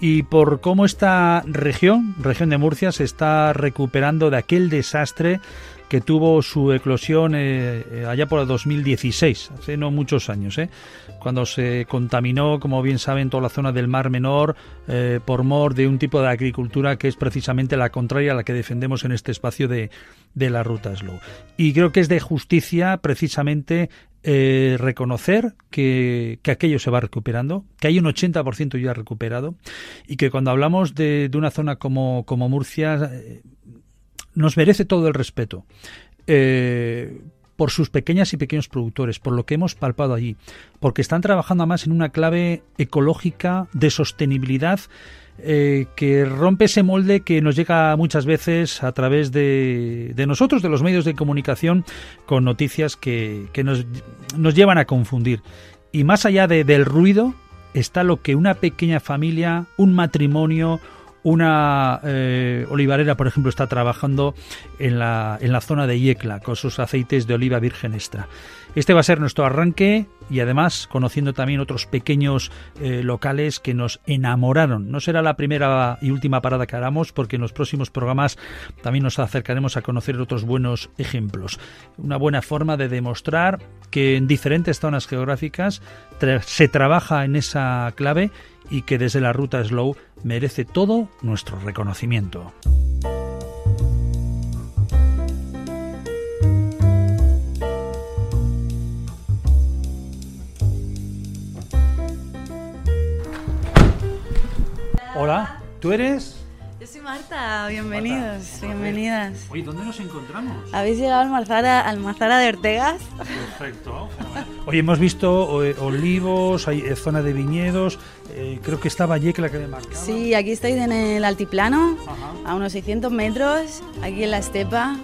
y por cómo esta región, región de Murcia, se está recuperando de aquel desastre que tuvo su eclosión eh, eh, allá por el 2016, hace no muchos años, cuando se contaminó, como bien saben, toda la zona del Mar Menor por mor de un tipo de agricultura que es precisamente la contraria a la que defendemos en este espacio de, de la ruta Slow. Y creo que es de justicia precisamente eh, reconocer que, aquello se va recuperando, que hay un 80% ya recuperado y que cuando hablamos de, una zona como, como Murcia eh, nos merece todo el respeto. Eh, por sus pequeñas y pequeños productores, por lo que hemos palpado allí, porque están trabajando más en una clave ecológica de sostenibilidad eh, que rompe ese molde que nos llega muchas veces a través de, nosotros, de los medios de comunicación, con noticias que, nos, nos, llevan a confundir. Y más allá del ruido está lo que una pequeña familia, un matrimonio, una eh, olivarera, por ejemplo, está trabajando en la, en la zona de Yecla con sus aceites de oliva virgen extra. Este va a ser nuestro arranque y además conociendo también otros pequeños eh, locales que nos enamoraron. No será la primera y última parada que hagamos porque en los próximos programas también nos acercaremos a conocer otros buenos ejemplos. Una buena forma de demostrar que en diferentes zonas geográficas se trabaja en esa clave y que desde la ruta Slow merece todo nuestro reconocimiento. Hola, ¿tú eres? Marta, bienvenidos, bienvenidas. Oye, ¿dónde nos encontramos? Habéis llegado al Almazara, Almazara de Ortegas. Perfecto. Oye, hemos visto eh, olivos, hay eh, zona de viñedos, eh, creo que estaba allí que la que me marcaba. Sí, aquí estáis en el altiplano, a unos 600 metros, aquí en la estepa.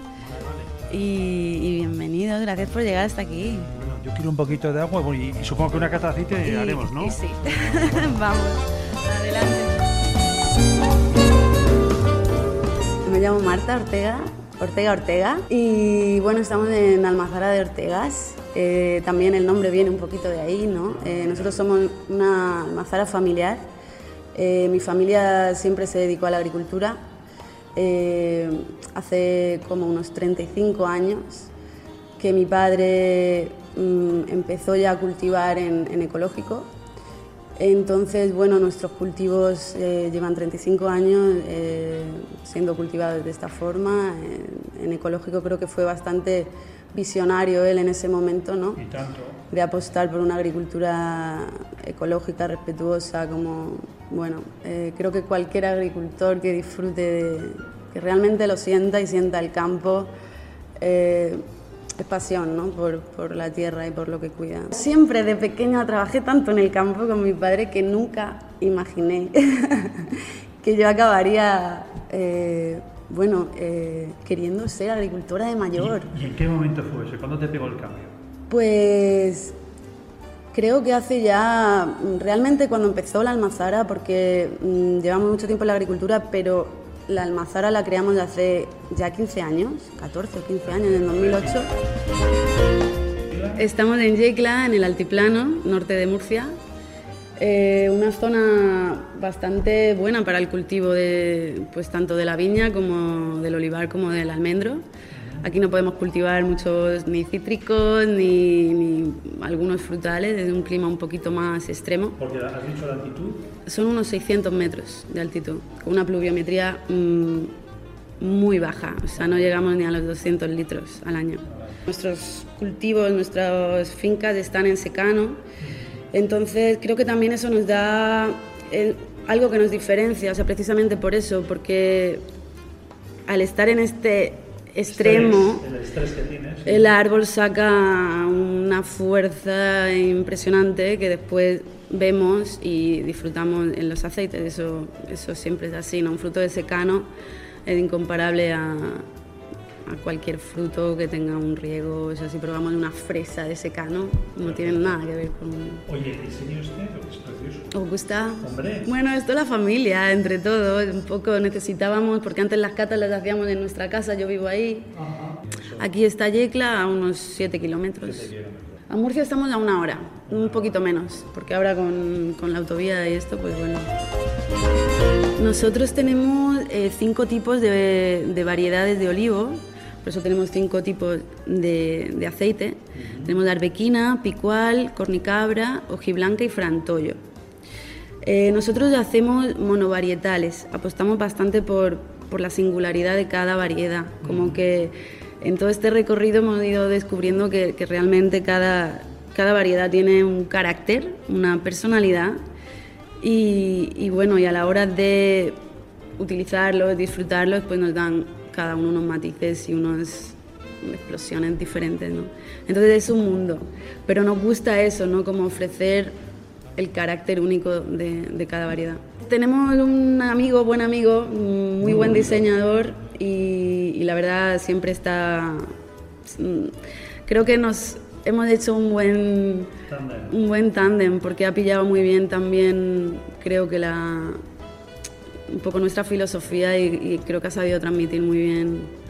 Y, bienvenidos, gracias por llegar hasta aquí. Bueno, yo quiero un poquito de agua y, supongo que una cata de aceite haremos, ¿no? Sí, Vamos, adelante. Me llamo Marta Ortega, Ortega Ortega, y bueno, estamos en Almazara de Ortegas. Eh, también el nombre viene un poquito de ahí, ¿no? Eh, nosotros somos una almazara familiar. Eh, mi familia siempre se dedicó a la agricultura. hace como unos 35 años que mi padre mm, empezó ya a cultivar en, en ecológico Entonces, bueno, nuestros cultivos eh, llevan 35 años eh, siendo cultivados de esta forma. En, en, ecológico creo que fue bastante visionario él en ese momento, ¿no? Y tanto. De apostar por una agricultura ecológica, respetuosa, como, bueno, eh, creo que cualquier agricultor que disfrute, de, que realmente lo sienta y sienta el campo, es pasión ¿no? por, por, la tierra y por lo que cuida. Siempre de pequeña trabajé tanto en el campo con mi padre que nunca imaginé que yo acabaría, eh, bueno, eh, queriendo ser agricultora de mayor. ¿Y, ¿Y, en qué momento fue eso? ¿Cuándo te pegó el cambio? Pues creo que hace ya, realmente cuando empezó la almazara, porque mmm, llevamos mucho tiempo en la agricultura, pero la almazara la creamos hace ya 15 años, 14 o 15 años, en el 2008. Estamos en Yecla, en el altiplano, norte de Murcia. Eh, una zona bastante buena para el cultivo de, pues, tanto de la viña como del olivar como del almendro. Aquí no podemos cultivar muchos ni cítricos ni, ni, algunos frutales, es un clima un poquito más extremo. ¿Porque has dicho la altitud? Son unos 600 metros de altitud, con una pluviometría mmm, muy baja, o sea, no llegamos ni a los 200 litros al año. Nuestros cultivos, nuestras fincas están en secano, entonces creo que también eso nos da el, algo que nos diferencia, o sea, precisamente por eso, porque al estar en este extremo, el, estrés que tienes, sí. el árbol saca una fuerza impresionante que después vemos y disfrutamos en los aceites. Eso, eso siempre es así, ¿no? Un fruto de secano es incomparable a, a cualquier fruto que tenga un riego. O sea, si probamos una fresa de secano, no tiene nada que ver con... Oye, diseño este, es precioso. ¿Os gusta? Hombre. Bueno, esto es la familia, entre todos. Un poco necesitábamos, porque antes las catas las hacíamos en nuestra casa, yo vivo ahí. Ajá, Aquí está Yecla, a unos 7 kilómetros. 7 kilómetros. A Murcia estamos a una hora, un poquito menos, porque ahora con, con la autovía y esto, pues bueno. Nosotros tenemos eh, cinco tipos de, de variedades de olivo, por eso tenemos cinco tipos de, de aceite. Uh -huh. Tenemos arbequina, picual, cornicabra, hojiblanca y frantollo. Eh, nosotros hacemos monovarietales, apostamos bastante por, por, la singularidad de cada variedad, como uh -huh. que en todo este recorrido hemos ido descubriendo que, que realmente cada, cada, variedad tiene un carácter, una personalidad y, y bueno, y a la hora de utilizarlos, disfrutarlos, pues nos dan cada uno unos matices y unas explosiones diferentes, ¿no? Entonces es un mundo, pero nos gusta eso, ¿no? Como ofrecer el carácter único de, de cada variedad. Tenemos un amigo, buen amigo, muy buen diseñador y, y la verdad siempre está... Creo que nos hemos hecho un buen Tándem. un buen tándem porque ha pillado muy bien también creo que la un poco nuestra filosofía y, y creo que ha sabido transmitir muy bien.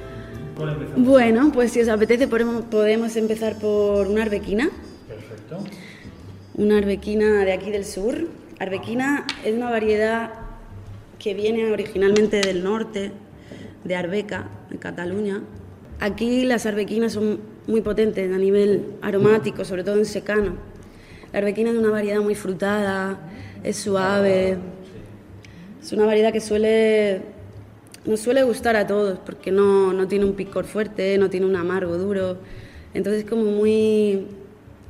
Bueno, pues si os apetece podemos, podemos empezar por una arbequina. Perfecto. Una arbequina de aquí del sur. Arbequina es una variedad que viene originalmente del norte, de Arbeca, de Cataluña. Aquí las arbequinas son muy potentes a nivel aromático, sobre todo en secano. La arbequina es una variedad muy frutada, es suave. Es una variedad que suele nos suele gustar a todos porque no, no tiene un picor fuerte, no tiene un amargo duro. Entonces es como muy...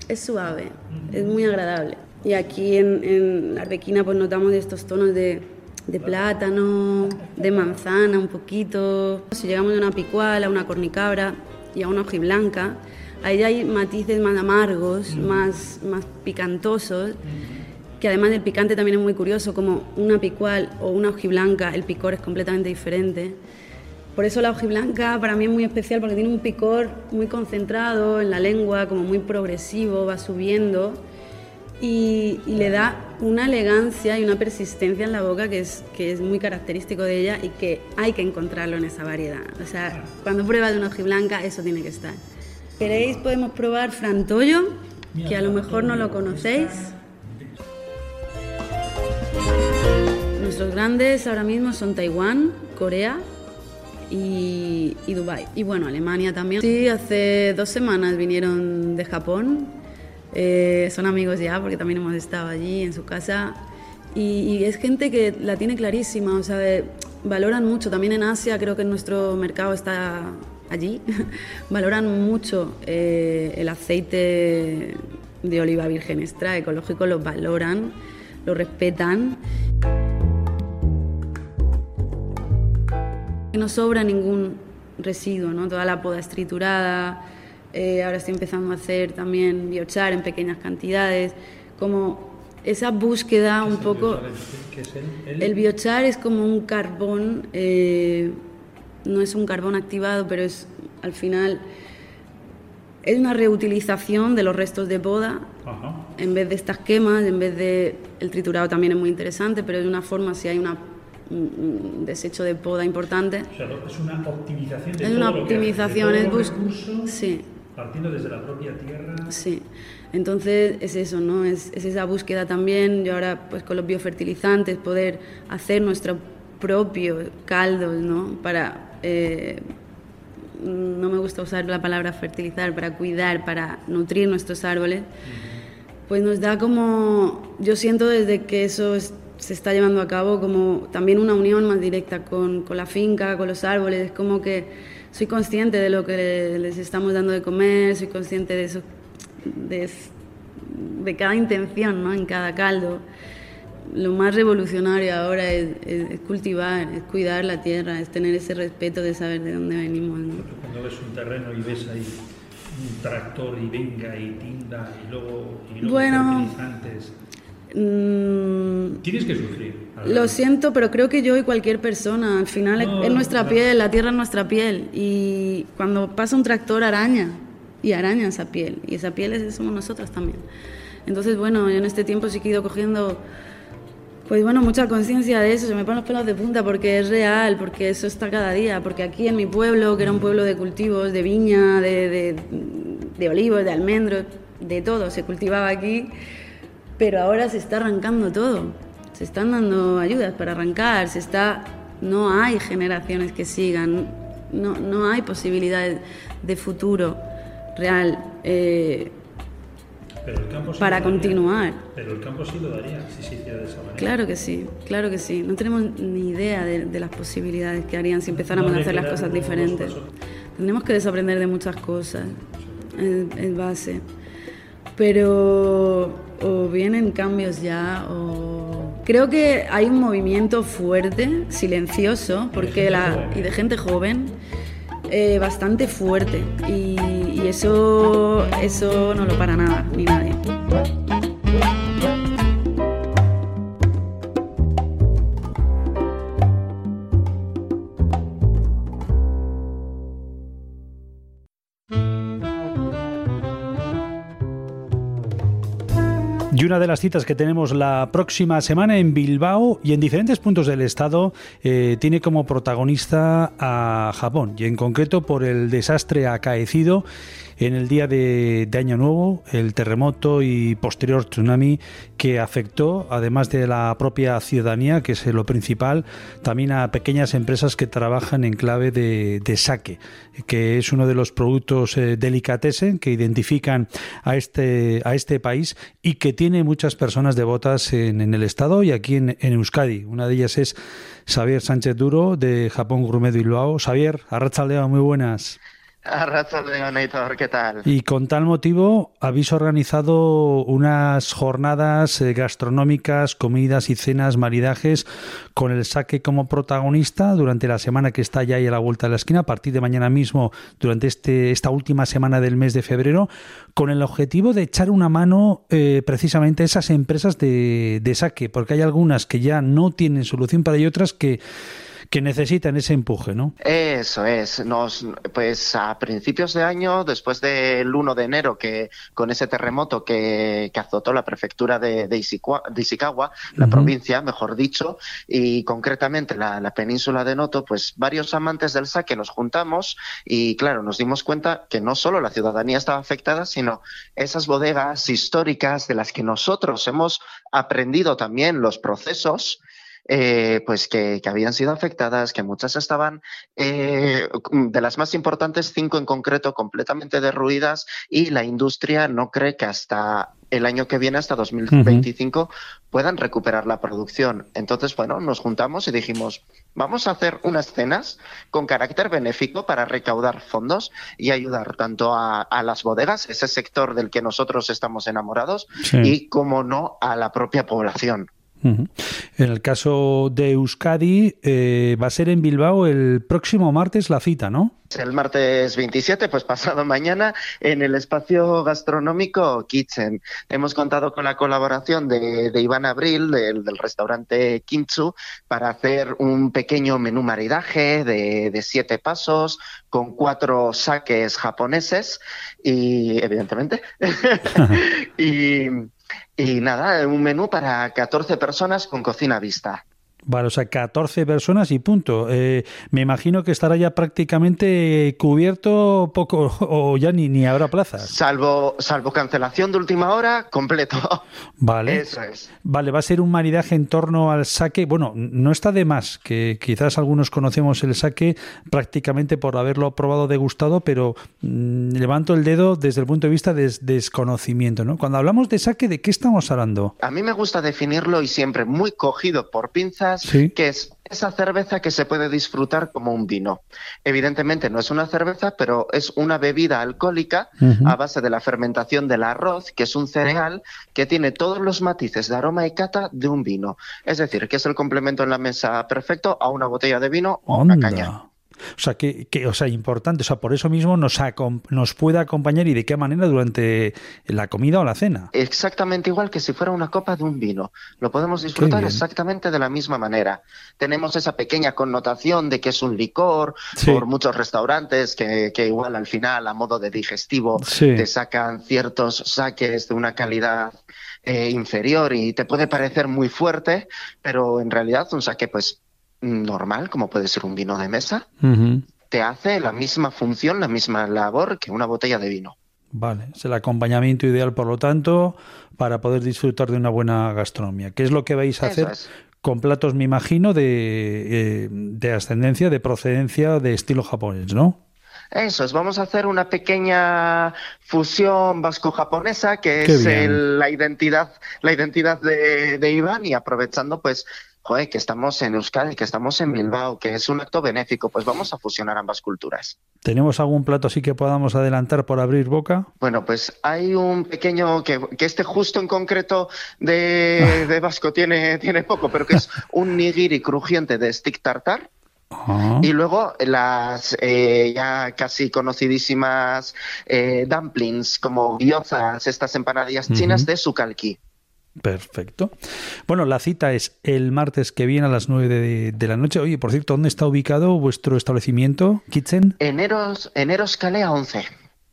es suave, es muy agradable. Y aquí en, en la arbequina pues notamos estos tonos de, de plátano, de manzana un poquito. Si llegamos de una picual a una cornicabra y a una hojiblanca, ahí hay matices más amargos, más, más picantosos, que además del picante también es muy curioso, como una picual o una hojiblanca, el picor es completamente diferente. Por eso la hojiblanca para mí es muy especial porque tiene un picor muy concentrado en la lengua, como muy progresivo, va subiendo y, y, le da una elegancia y una persistencia en la boca que es, que es muy característico de ella y que hay que encontrarlo en esa variedad. O sea, cuando pruebas de una hojiblanca, eso tiene que estar. ¿Queréis? Podemos probar frantollo, que a lo mejor no lo conocéis. Nuestros grandes ahora mismo son Taiwán, Corea y, y Dubái. Y bueno, Alemania también. Sí, hace dos semanas vinieron de Japón Eh, son amigos ya porque también hemos estado allí en su casa y, es gente que la tiene clarísima, o sea, valoran mucho, también en Asia creo que nuestro mercado está allí, valoran mucho eh, el aceite de oliva virgen extra, ecológico, lo valoran, lo respetan. No sobra ningún residuo, ¿no? toda la poda es triturada, eh, ahora estoy empezando a hacer también biochar en pequeñas cantidades, como esa búsqueda un poco... el, biochar es como un carbón, eh, no es un carbón activado, pero es al final es una reutilización de los restos de poda. En vez de estas quemas, en vez de el triturado también es muy interesante, pero de una forma si hay una un desecho de poda importante. O sea, es una optimización de es una optimización, es sí. partiendo desde la propia tierra. Sí. Entonces es eso, ¿no? Es, es, esa búsqueda también, yo ahora pues con los biofertilizantes poder hacer nuestro propio caldo, ¿no? Para, eh, no me gusta usar la palabra fertilizar, para cuidar, para nutrir nuestros árboles, pues nos da como, yo siento desde que eso se está llevando a cabo como también una unión más directa con, con la finca, con los árboles, es como que soy consciente de lo que les estamos dando de comer, soy consciente de eso de, cada intención ¿no? en cada caldo. Lo más revolucionario ahora es, cultivar, es cuidar la tierra, es tener ese respeto de saber de dónde venimos. Cuando ves un terreno y ves ahí un tractor y venga y tinda y luego, y luego bueno, fertilizantes. Mm, Tienes que sufrir. Lo siento, pero creo que yo y cualquier persona, al final es, nuestra piel, la tierra es nuestra piel. Y cuando pasa un tractor araña, y araña esa piel. Y esa piel somos nosotros también. Entonces, bueno, en este tiempo sí que he ido cogiendo, pues bueno, mucha conciencia de eso. Se me ponen los pelos de punta porque es real, porque eso está cada día. Porque aquí en mi pueblo, que era un pueblo de cultivos, de viña, de, de, de olivos, de almendros, de todo, se cultivaba aquí. Pero ahora se está arrancando todo. Se están dando ayudas para arrancar, se está... No hay generaciones que sigan, no, no hay posibilidades de futuro real eh, para continuar. pero el campo sí lo daría si se hiciera de esa manera. Claro que sí, claro que sí. No tenemos ni idea de, las posibilidades que harían si empezáramos a hacer las cosas diferentes. Tendríamos que desaprender de muchas cosas, en, base. Pero o vienen cambios ya o creo que hay un movimiento fuerte, silencioso, porque la y de gente joven eh, bastante fuerte. Y, y, eso, eso no lo para nada, ni nadie. Una de las citas que tenemos la próxima semana en Bilbao y en diferentes puntos del estado eh, tiene como protagonista a Japón y en concreto por el desastre acaecido en el día de, Año Nuevo, el terremoto y posterior tsunami que afectó, además de la propia ciudadanía, que es lo principal, también a pequeñas empresas que trabajan en clave de, sake, que es uno de los productos eh, delicatessen que identifican a este, a este país y que tiene muchas personas devotas en, el Estado y aquí en, en Euskadi. Una de ellas es Xavier Sánchez Duro de Japón Gourmet Bilbao. Xavier, Arrachaldea, muy buenas. ¿Qué tal? Y con tal motivo habéis organizado unas jornadas eh, gastronómicas, comidas y cenas, maridajes, con el saque como protagonista durante la semana que está ya ahí a la vuelta de la esquina, a partir de mañana mismo, durante este, esta última semana del mes de febrero, con el objetivo de echar una mano eh, precisamente a esas empresas de, de saque, porque hay algunas que ya no tienen solución para y otras que que necesitan ese empuje, ¿no? Eso es. Nos, pues a principios de año, después del 1 de enero, que con ese terremoto que, que azotó la prefectura de, de, Ishikawa, la provincia, mejor dicho, y concretamente la, la, península de Noto, pues varios amantes del saque nos juntamos y claro, nos dimos cuenta que no solo la ciudadanía estaba afectada, sino esas bodegas históricas de las que nosotros hemos aprendido también los procesos eh, pues que, habían sido afectadas, que muchas estaban, eh, de las más importantes, cinco en concreto, completamente derruidas y la industria no cree que hasta el año que viene, hasta 2025, puedan recuperar la producción. Entonces, bueno, nos juntamos y dijimos, vamos a hacer unas cenas con carácter benéfico para recaudar fondos y ayudar tanto a, las bodegas, ese sector del que nosotros estamos enamorados, y, como no, a la propia población. En el caso de Euskadi, eh, va a ser en Bilbao el próximo martes la cita, ¿no? El martes 27, pues pasado mañana, en el espacio gastronómico Kitchen. Hemos contado con la colaboración de, Iván Abril, del, restaurante Kintsu, para hacer un pequeño menú maridaje de, de siete pasos, con cuatro saques japoneses y, evidentemente, y y nada, un menú para 14 personas con cocina vista. Vale, o sea, 14 personas y punto. Eh, me imagino que estará ya prácticamente cubierto poco o ya ni, ni habrá plazas. Salvo, salvo cancelación de última hora, completo. Vale. Eso es. Vale, va a ser un maridaje en torno al saque. Bueno, no está de más, que quizás algunos conocemos el saque prácticamente por haberlo probado, degustado, pero mm, levanto el dedo desde el punto de vista de desconocimiento. ¿no? Cuando hablamos de saque, ¿de qué estamos hablando? A mí me gusta definirlo y siempre muy cogido por pinzas que es esa cerveza que se puede disfrutar como un vino. Evidentemente no es una cerveza, pero es una bebida alcohólica a base de la fermentación del arroz, que es un cereal que tiene todos los matices de aroma y cata de un vino. Es decir, que es el complemento en la mesa perfecto a una botella de vino o una caña. O sea, que, o sea, importante, o sea, por eso mismo nos, nos puede acompañar y de qué manera durante la comida o la cena. Exactamente igual que si fuera una copa de un vino. Lo podemos disfrutar exactamente de la misma manera. Tenemos esa pequeña connotación de que es un licor por muchos restaurantes que, igual al final, a modo de digestivo, te sacan ciertos saques de una calidad eh, inferior y te puede parecer muy fuerte, pero en realidad un saque pues normal, como puede ser un vino de mesa, te hace la misma función, la misma labor que una botella de vino. Vale, es el acompañamiento ideal, por lo tanto, para poder disfrutar de una buena gastronomía. ¿Qué es lo que vais a hacer con platos, me imagino, de, eh, de ascendencia, de procedencia, de estilo japonés, ¿no? Eso es, vamos a hacer una pequeña fusión vasco-japonesa que es la identidad, la identidad de, de, Iván y aprovechando pues joder, que estamos en Euskadi, que estamos en Bilbao, que es un acto benéfico, pues vamos a fusionar ambas culturas. ¿Tenemos algún plato así que podamos adelantar por abrir boca? Bueno, pues hay un pequeño, que, que este justo en concreto de, de Vasco tiene, tiene poco, pero que es un nigiri crujiente de stick tartar. Y luego las eh, ya casi conocidísimas eh, dumplings, como gyozas, estas empanadillas chinas de sukalki. Perfecto. Bueno, la cita es el martes que viene a las 9 de, la noche. Oye, por cierto, ¿dónde está ubicado vuestro establecimiento, Kitchen? Eneros, Eneros Calea 11.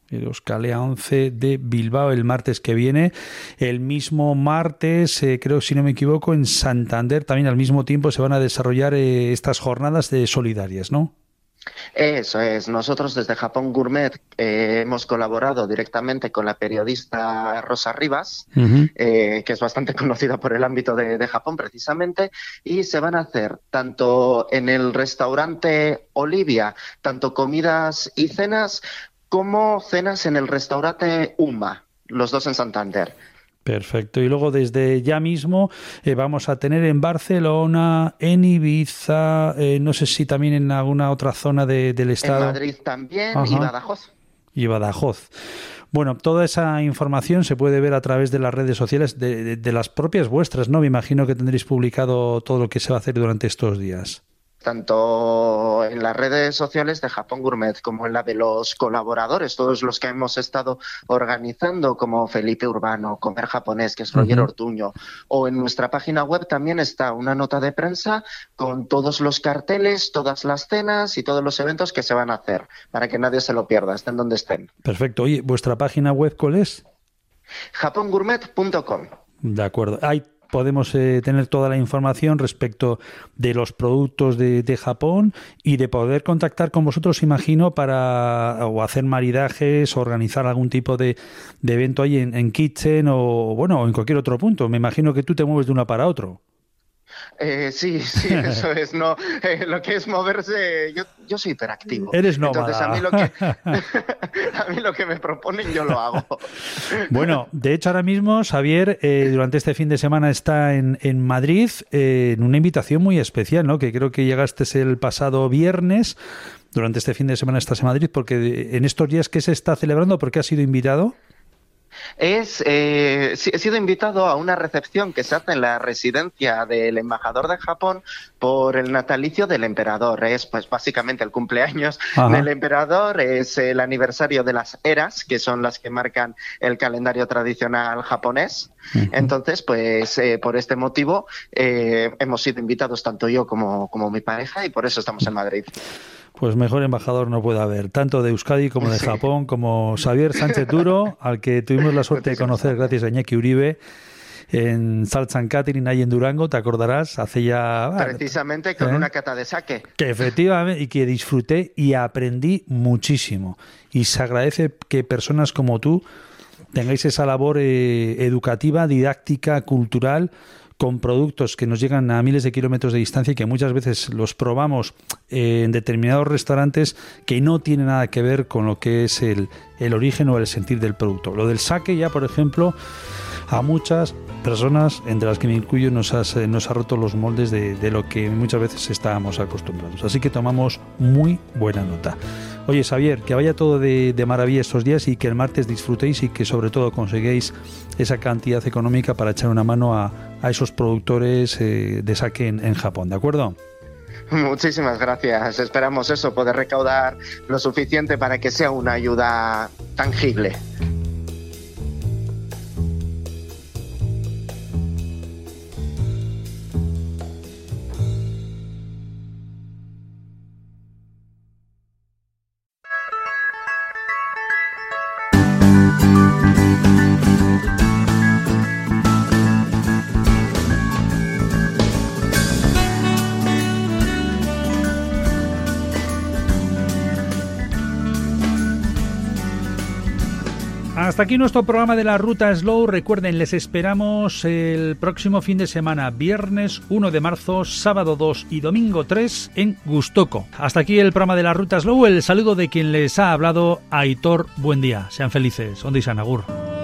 Eros Calea 11 de Bilbao el martes que viene. El mismo martes, eh, creo si no me equivoco, en Santander también al mismo tiempo se van a desarrollar eh, estas jornadas de solidarias, ¿no? Eso es. Nosotros desde Japón Gourmet eh, hemos colaborado directamente con la periodista Rosa Rivas, eh, que es bastante conocida por el ámbito de, Japón precisamente, y se van a hacer tanto en el restaurante Olivia, tanto comidas y cenas, como cenas en el restaurante Uma, los dos en Santander. Perfecto. Y luego desde ya mismo eh, vamos a tener en Barcelona, en Ibiza, eh, no sé si también en alguna otra zona del estado. En Madrid también y Badajoz. Y Badajoz. Bueno, toda esa información se puede ver a través de las redes sociales de, de las propias vuestras, ¿no? Me imagino que tendréis publicado todo lo que se va a hacer durante estos días tanto en las redes sociales de Japón Gourmet como en la de los colaboradores, todos los que hemos estado organizando, como Felipe Urbano, Comer Japonés, que es Roger Ortuño, o en nuestra página web también está una nota de prensa con todos los carteles, todas las cenas y todos los eventos que se van a hacer, para que nadie se lo pierda, estén donde estén. Perfecto. Oye, ¿vuestra página web cuál es? japongourmet.com. De acuerdo. Hay podemos eh, tener toda la información respecto de los productos de, Japón y de poder contactar con vosotros, imagino, para o hacer maridajes o organizar algún tipo de, evento ahí en, Kitchen o bueno, en cualquier otro punto. Me imagino que tú te mueves de una para otro. Eh, sí, sí, eso es. No, eh, lo que es moverse, yo, yo soy hiperactivo. Eres nómada. Entonces a mí, lo que, a mí lo que me proponen yo lo hago. Bueno, de hecho ahora mismo Xavier eh, durante este fin de semana está en, en Madrid eh, en una invitación muy especial, ¿no? Que creo que llegaste el pasado viernes. Durante este fin de semana estás en Madrid porque en estos días que se está celebrando, ¿por qué has sido invitado? Es, eh, he sido invitado a una recepción que se hace en la residencia del embajador de Japón por el natalicio del emperador. Es pues básicamente el cumpleaños Ajá. del emperador, es el aniversario de las eras, que son las que marcan el calendario tradicional japonés. Entonces, pues eh, por este motivo eh, hemos sido invitados tanto yo como, como mi pareja y por eso estamos en Madrid. Pues mejor embajador no puede haber, tanto de Euskadi como de Japón, como Xavier Sánchez Duro, al que tuvimos la suerte de conocer gracias a Iñaki Uribe en Salt San Catherine, ahí en Durango, te acordarás, hace ya... Precisamente con ¿eh? una cata de saque. Que efectivamente, y que disfruté y aprendí muchísimo. Y se agradece que personas como tú tengáis esa labor eh, educativa, didáctica, cultural, con productos que nos llegan a miles de kilómetros de distancia y que muchas veces los probamos en determinados restaurantes que no tiene nada que ver con lo que es el, el origen o el sentir del producto. Lo del saque ya, por ejemplo, a muchas personas, entre las que me incluyo, nos, has, eh, nos ha roto los moldes de, de lo que muchas veces estábamos acostumbrados. Así que tomamos muy buena nota. Oye, Xavier, que vaya todo de, maravilla estos días y que el martes disfrutéis y que sobre todo conseguéis esa cantidad económica para echar una mano a, esos productores eh, de saque en Japón, ¿de acuerdo? Muchísimas gracias. Esperamos eso, poder recaudar lo suficiente para que sea una ayuda tangible. Música Hasta aquí nuestro programa de la Ruta Slow. Recuerden, les esperamos el próximo fin de semana, viernes 1 de marzo, sábado 2 y domingo 3 en Gustoco. Hasta aquí el programa de la Ruta Slow. El saludo de quien les ha hablado, Aitor. Buen día. Sean felices. Agur.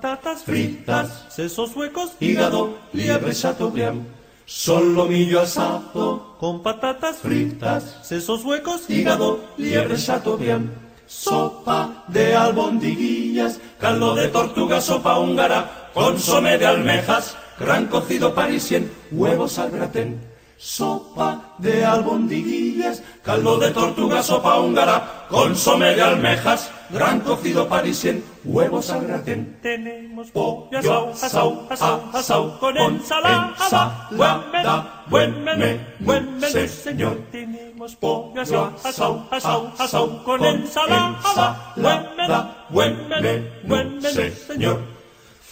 Patatas fritas, sesos huecos, hígado, liebre chateaubriand. Solomillo asado con patatas fritas, sesos huecos, hígado, liebre chateaubriand. Sopa de albondiguillas, caldo de tortuga, sopa húngara, consomé de almejas, gran cocido parisien, huevos al gratén. Sopa de albondiguillas, caldo de tortuga, sopa húngara, consomé de almejas, gran cocido parisien, huevos al gratén. Tenemos Pollo asau, asau, asau, asau, con ensalada. Buen menú, buen menú, buen menú, señor. Tenemos pollo asau, asau, asau, asau, con ensalada. Buen menú, buen menú, buen menú, señor.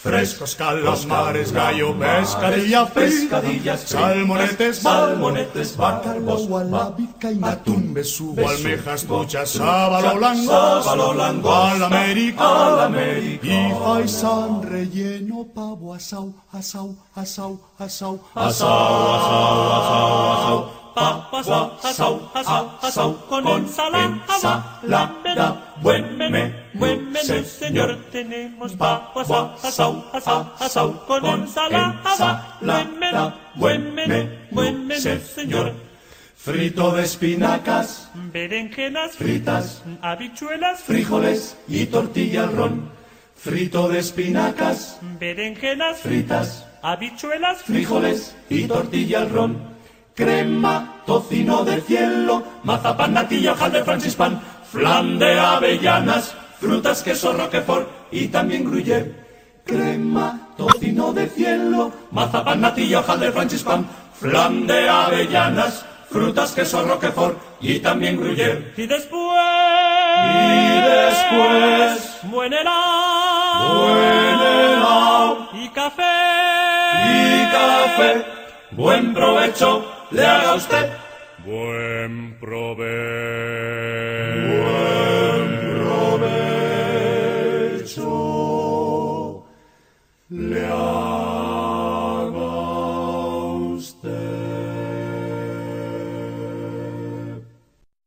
Frescos calamares, gallo, pescadilla, pescadillas, salmonetes, salmonetes, bacalbos, alabica y atún, besugo, almejas, truchas, sábalo blanco, sábalo blanco, al América, y faisán relleno, pavo, asau, asau, asau, asau, asau, asau, asau, asau, Papas asau, asau, asau, con ensalada. Ensalada, buen menú, buen menú, señor. Tenemos papas asau, asau, asau, con ensalada. Buen menú, buen menú, buen menú, señor. frito de espinacas, Berenjenas fritas, habichuelas, frijoles y tortilla al ron. frito de espinacas, berenjenas fritas, habichuelas, frijoles y tortilla al ron, crema, tocino de cielo, mazapán, natilla, de francispan, flan de avellanas, frutas, queso, roquefort y también gruyère. Crema, tocino de cielo, mazapán, natilla, de francispan, flan de avellanas, frutas, queso, roquefort y también gruyère. Y después, y después, buen helado, buen helado y café, y café, buen provecho le haga usted. Buen provecho.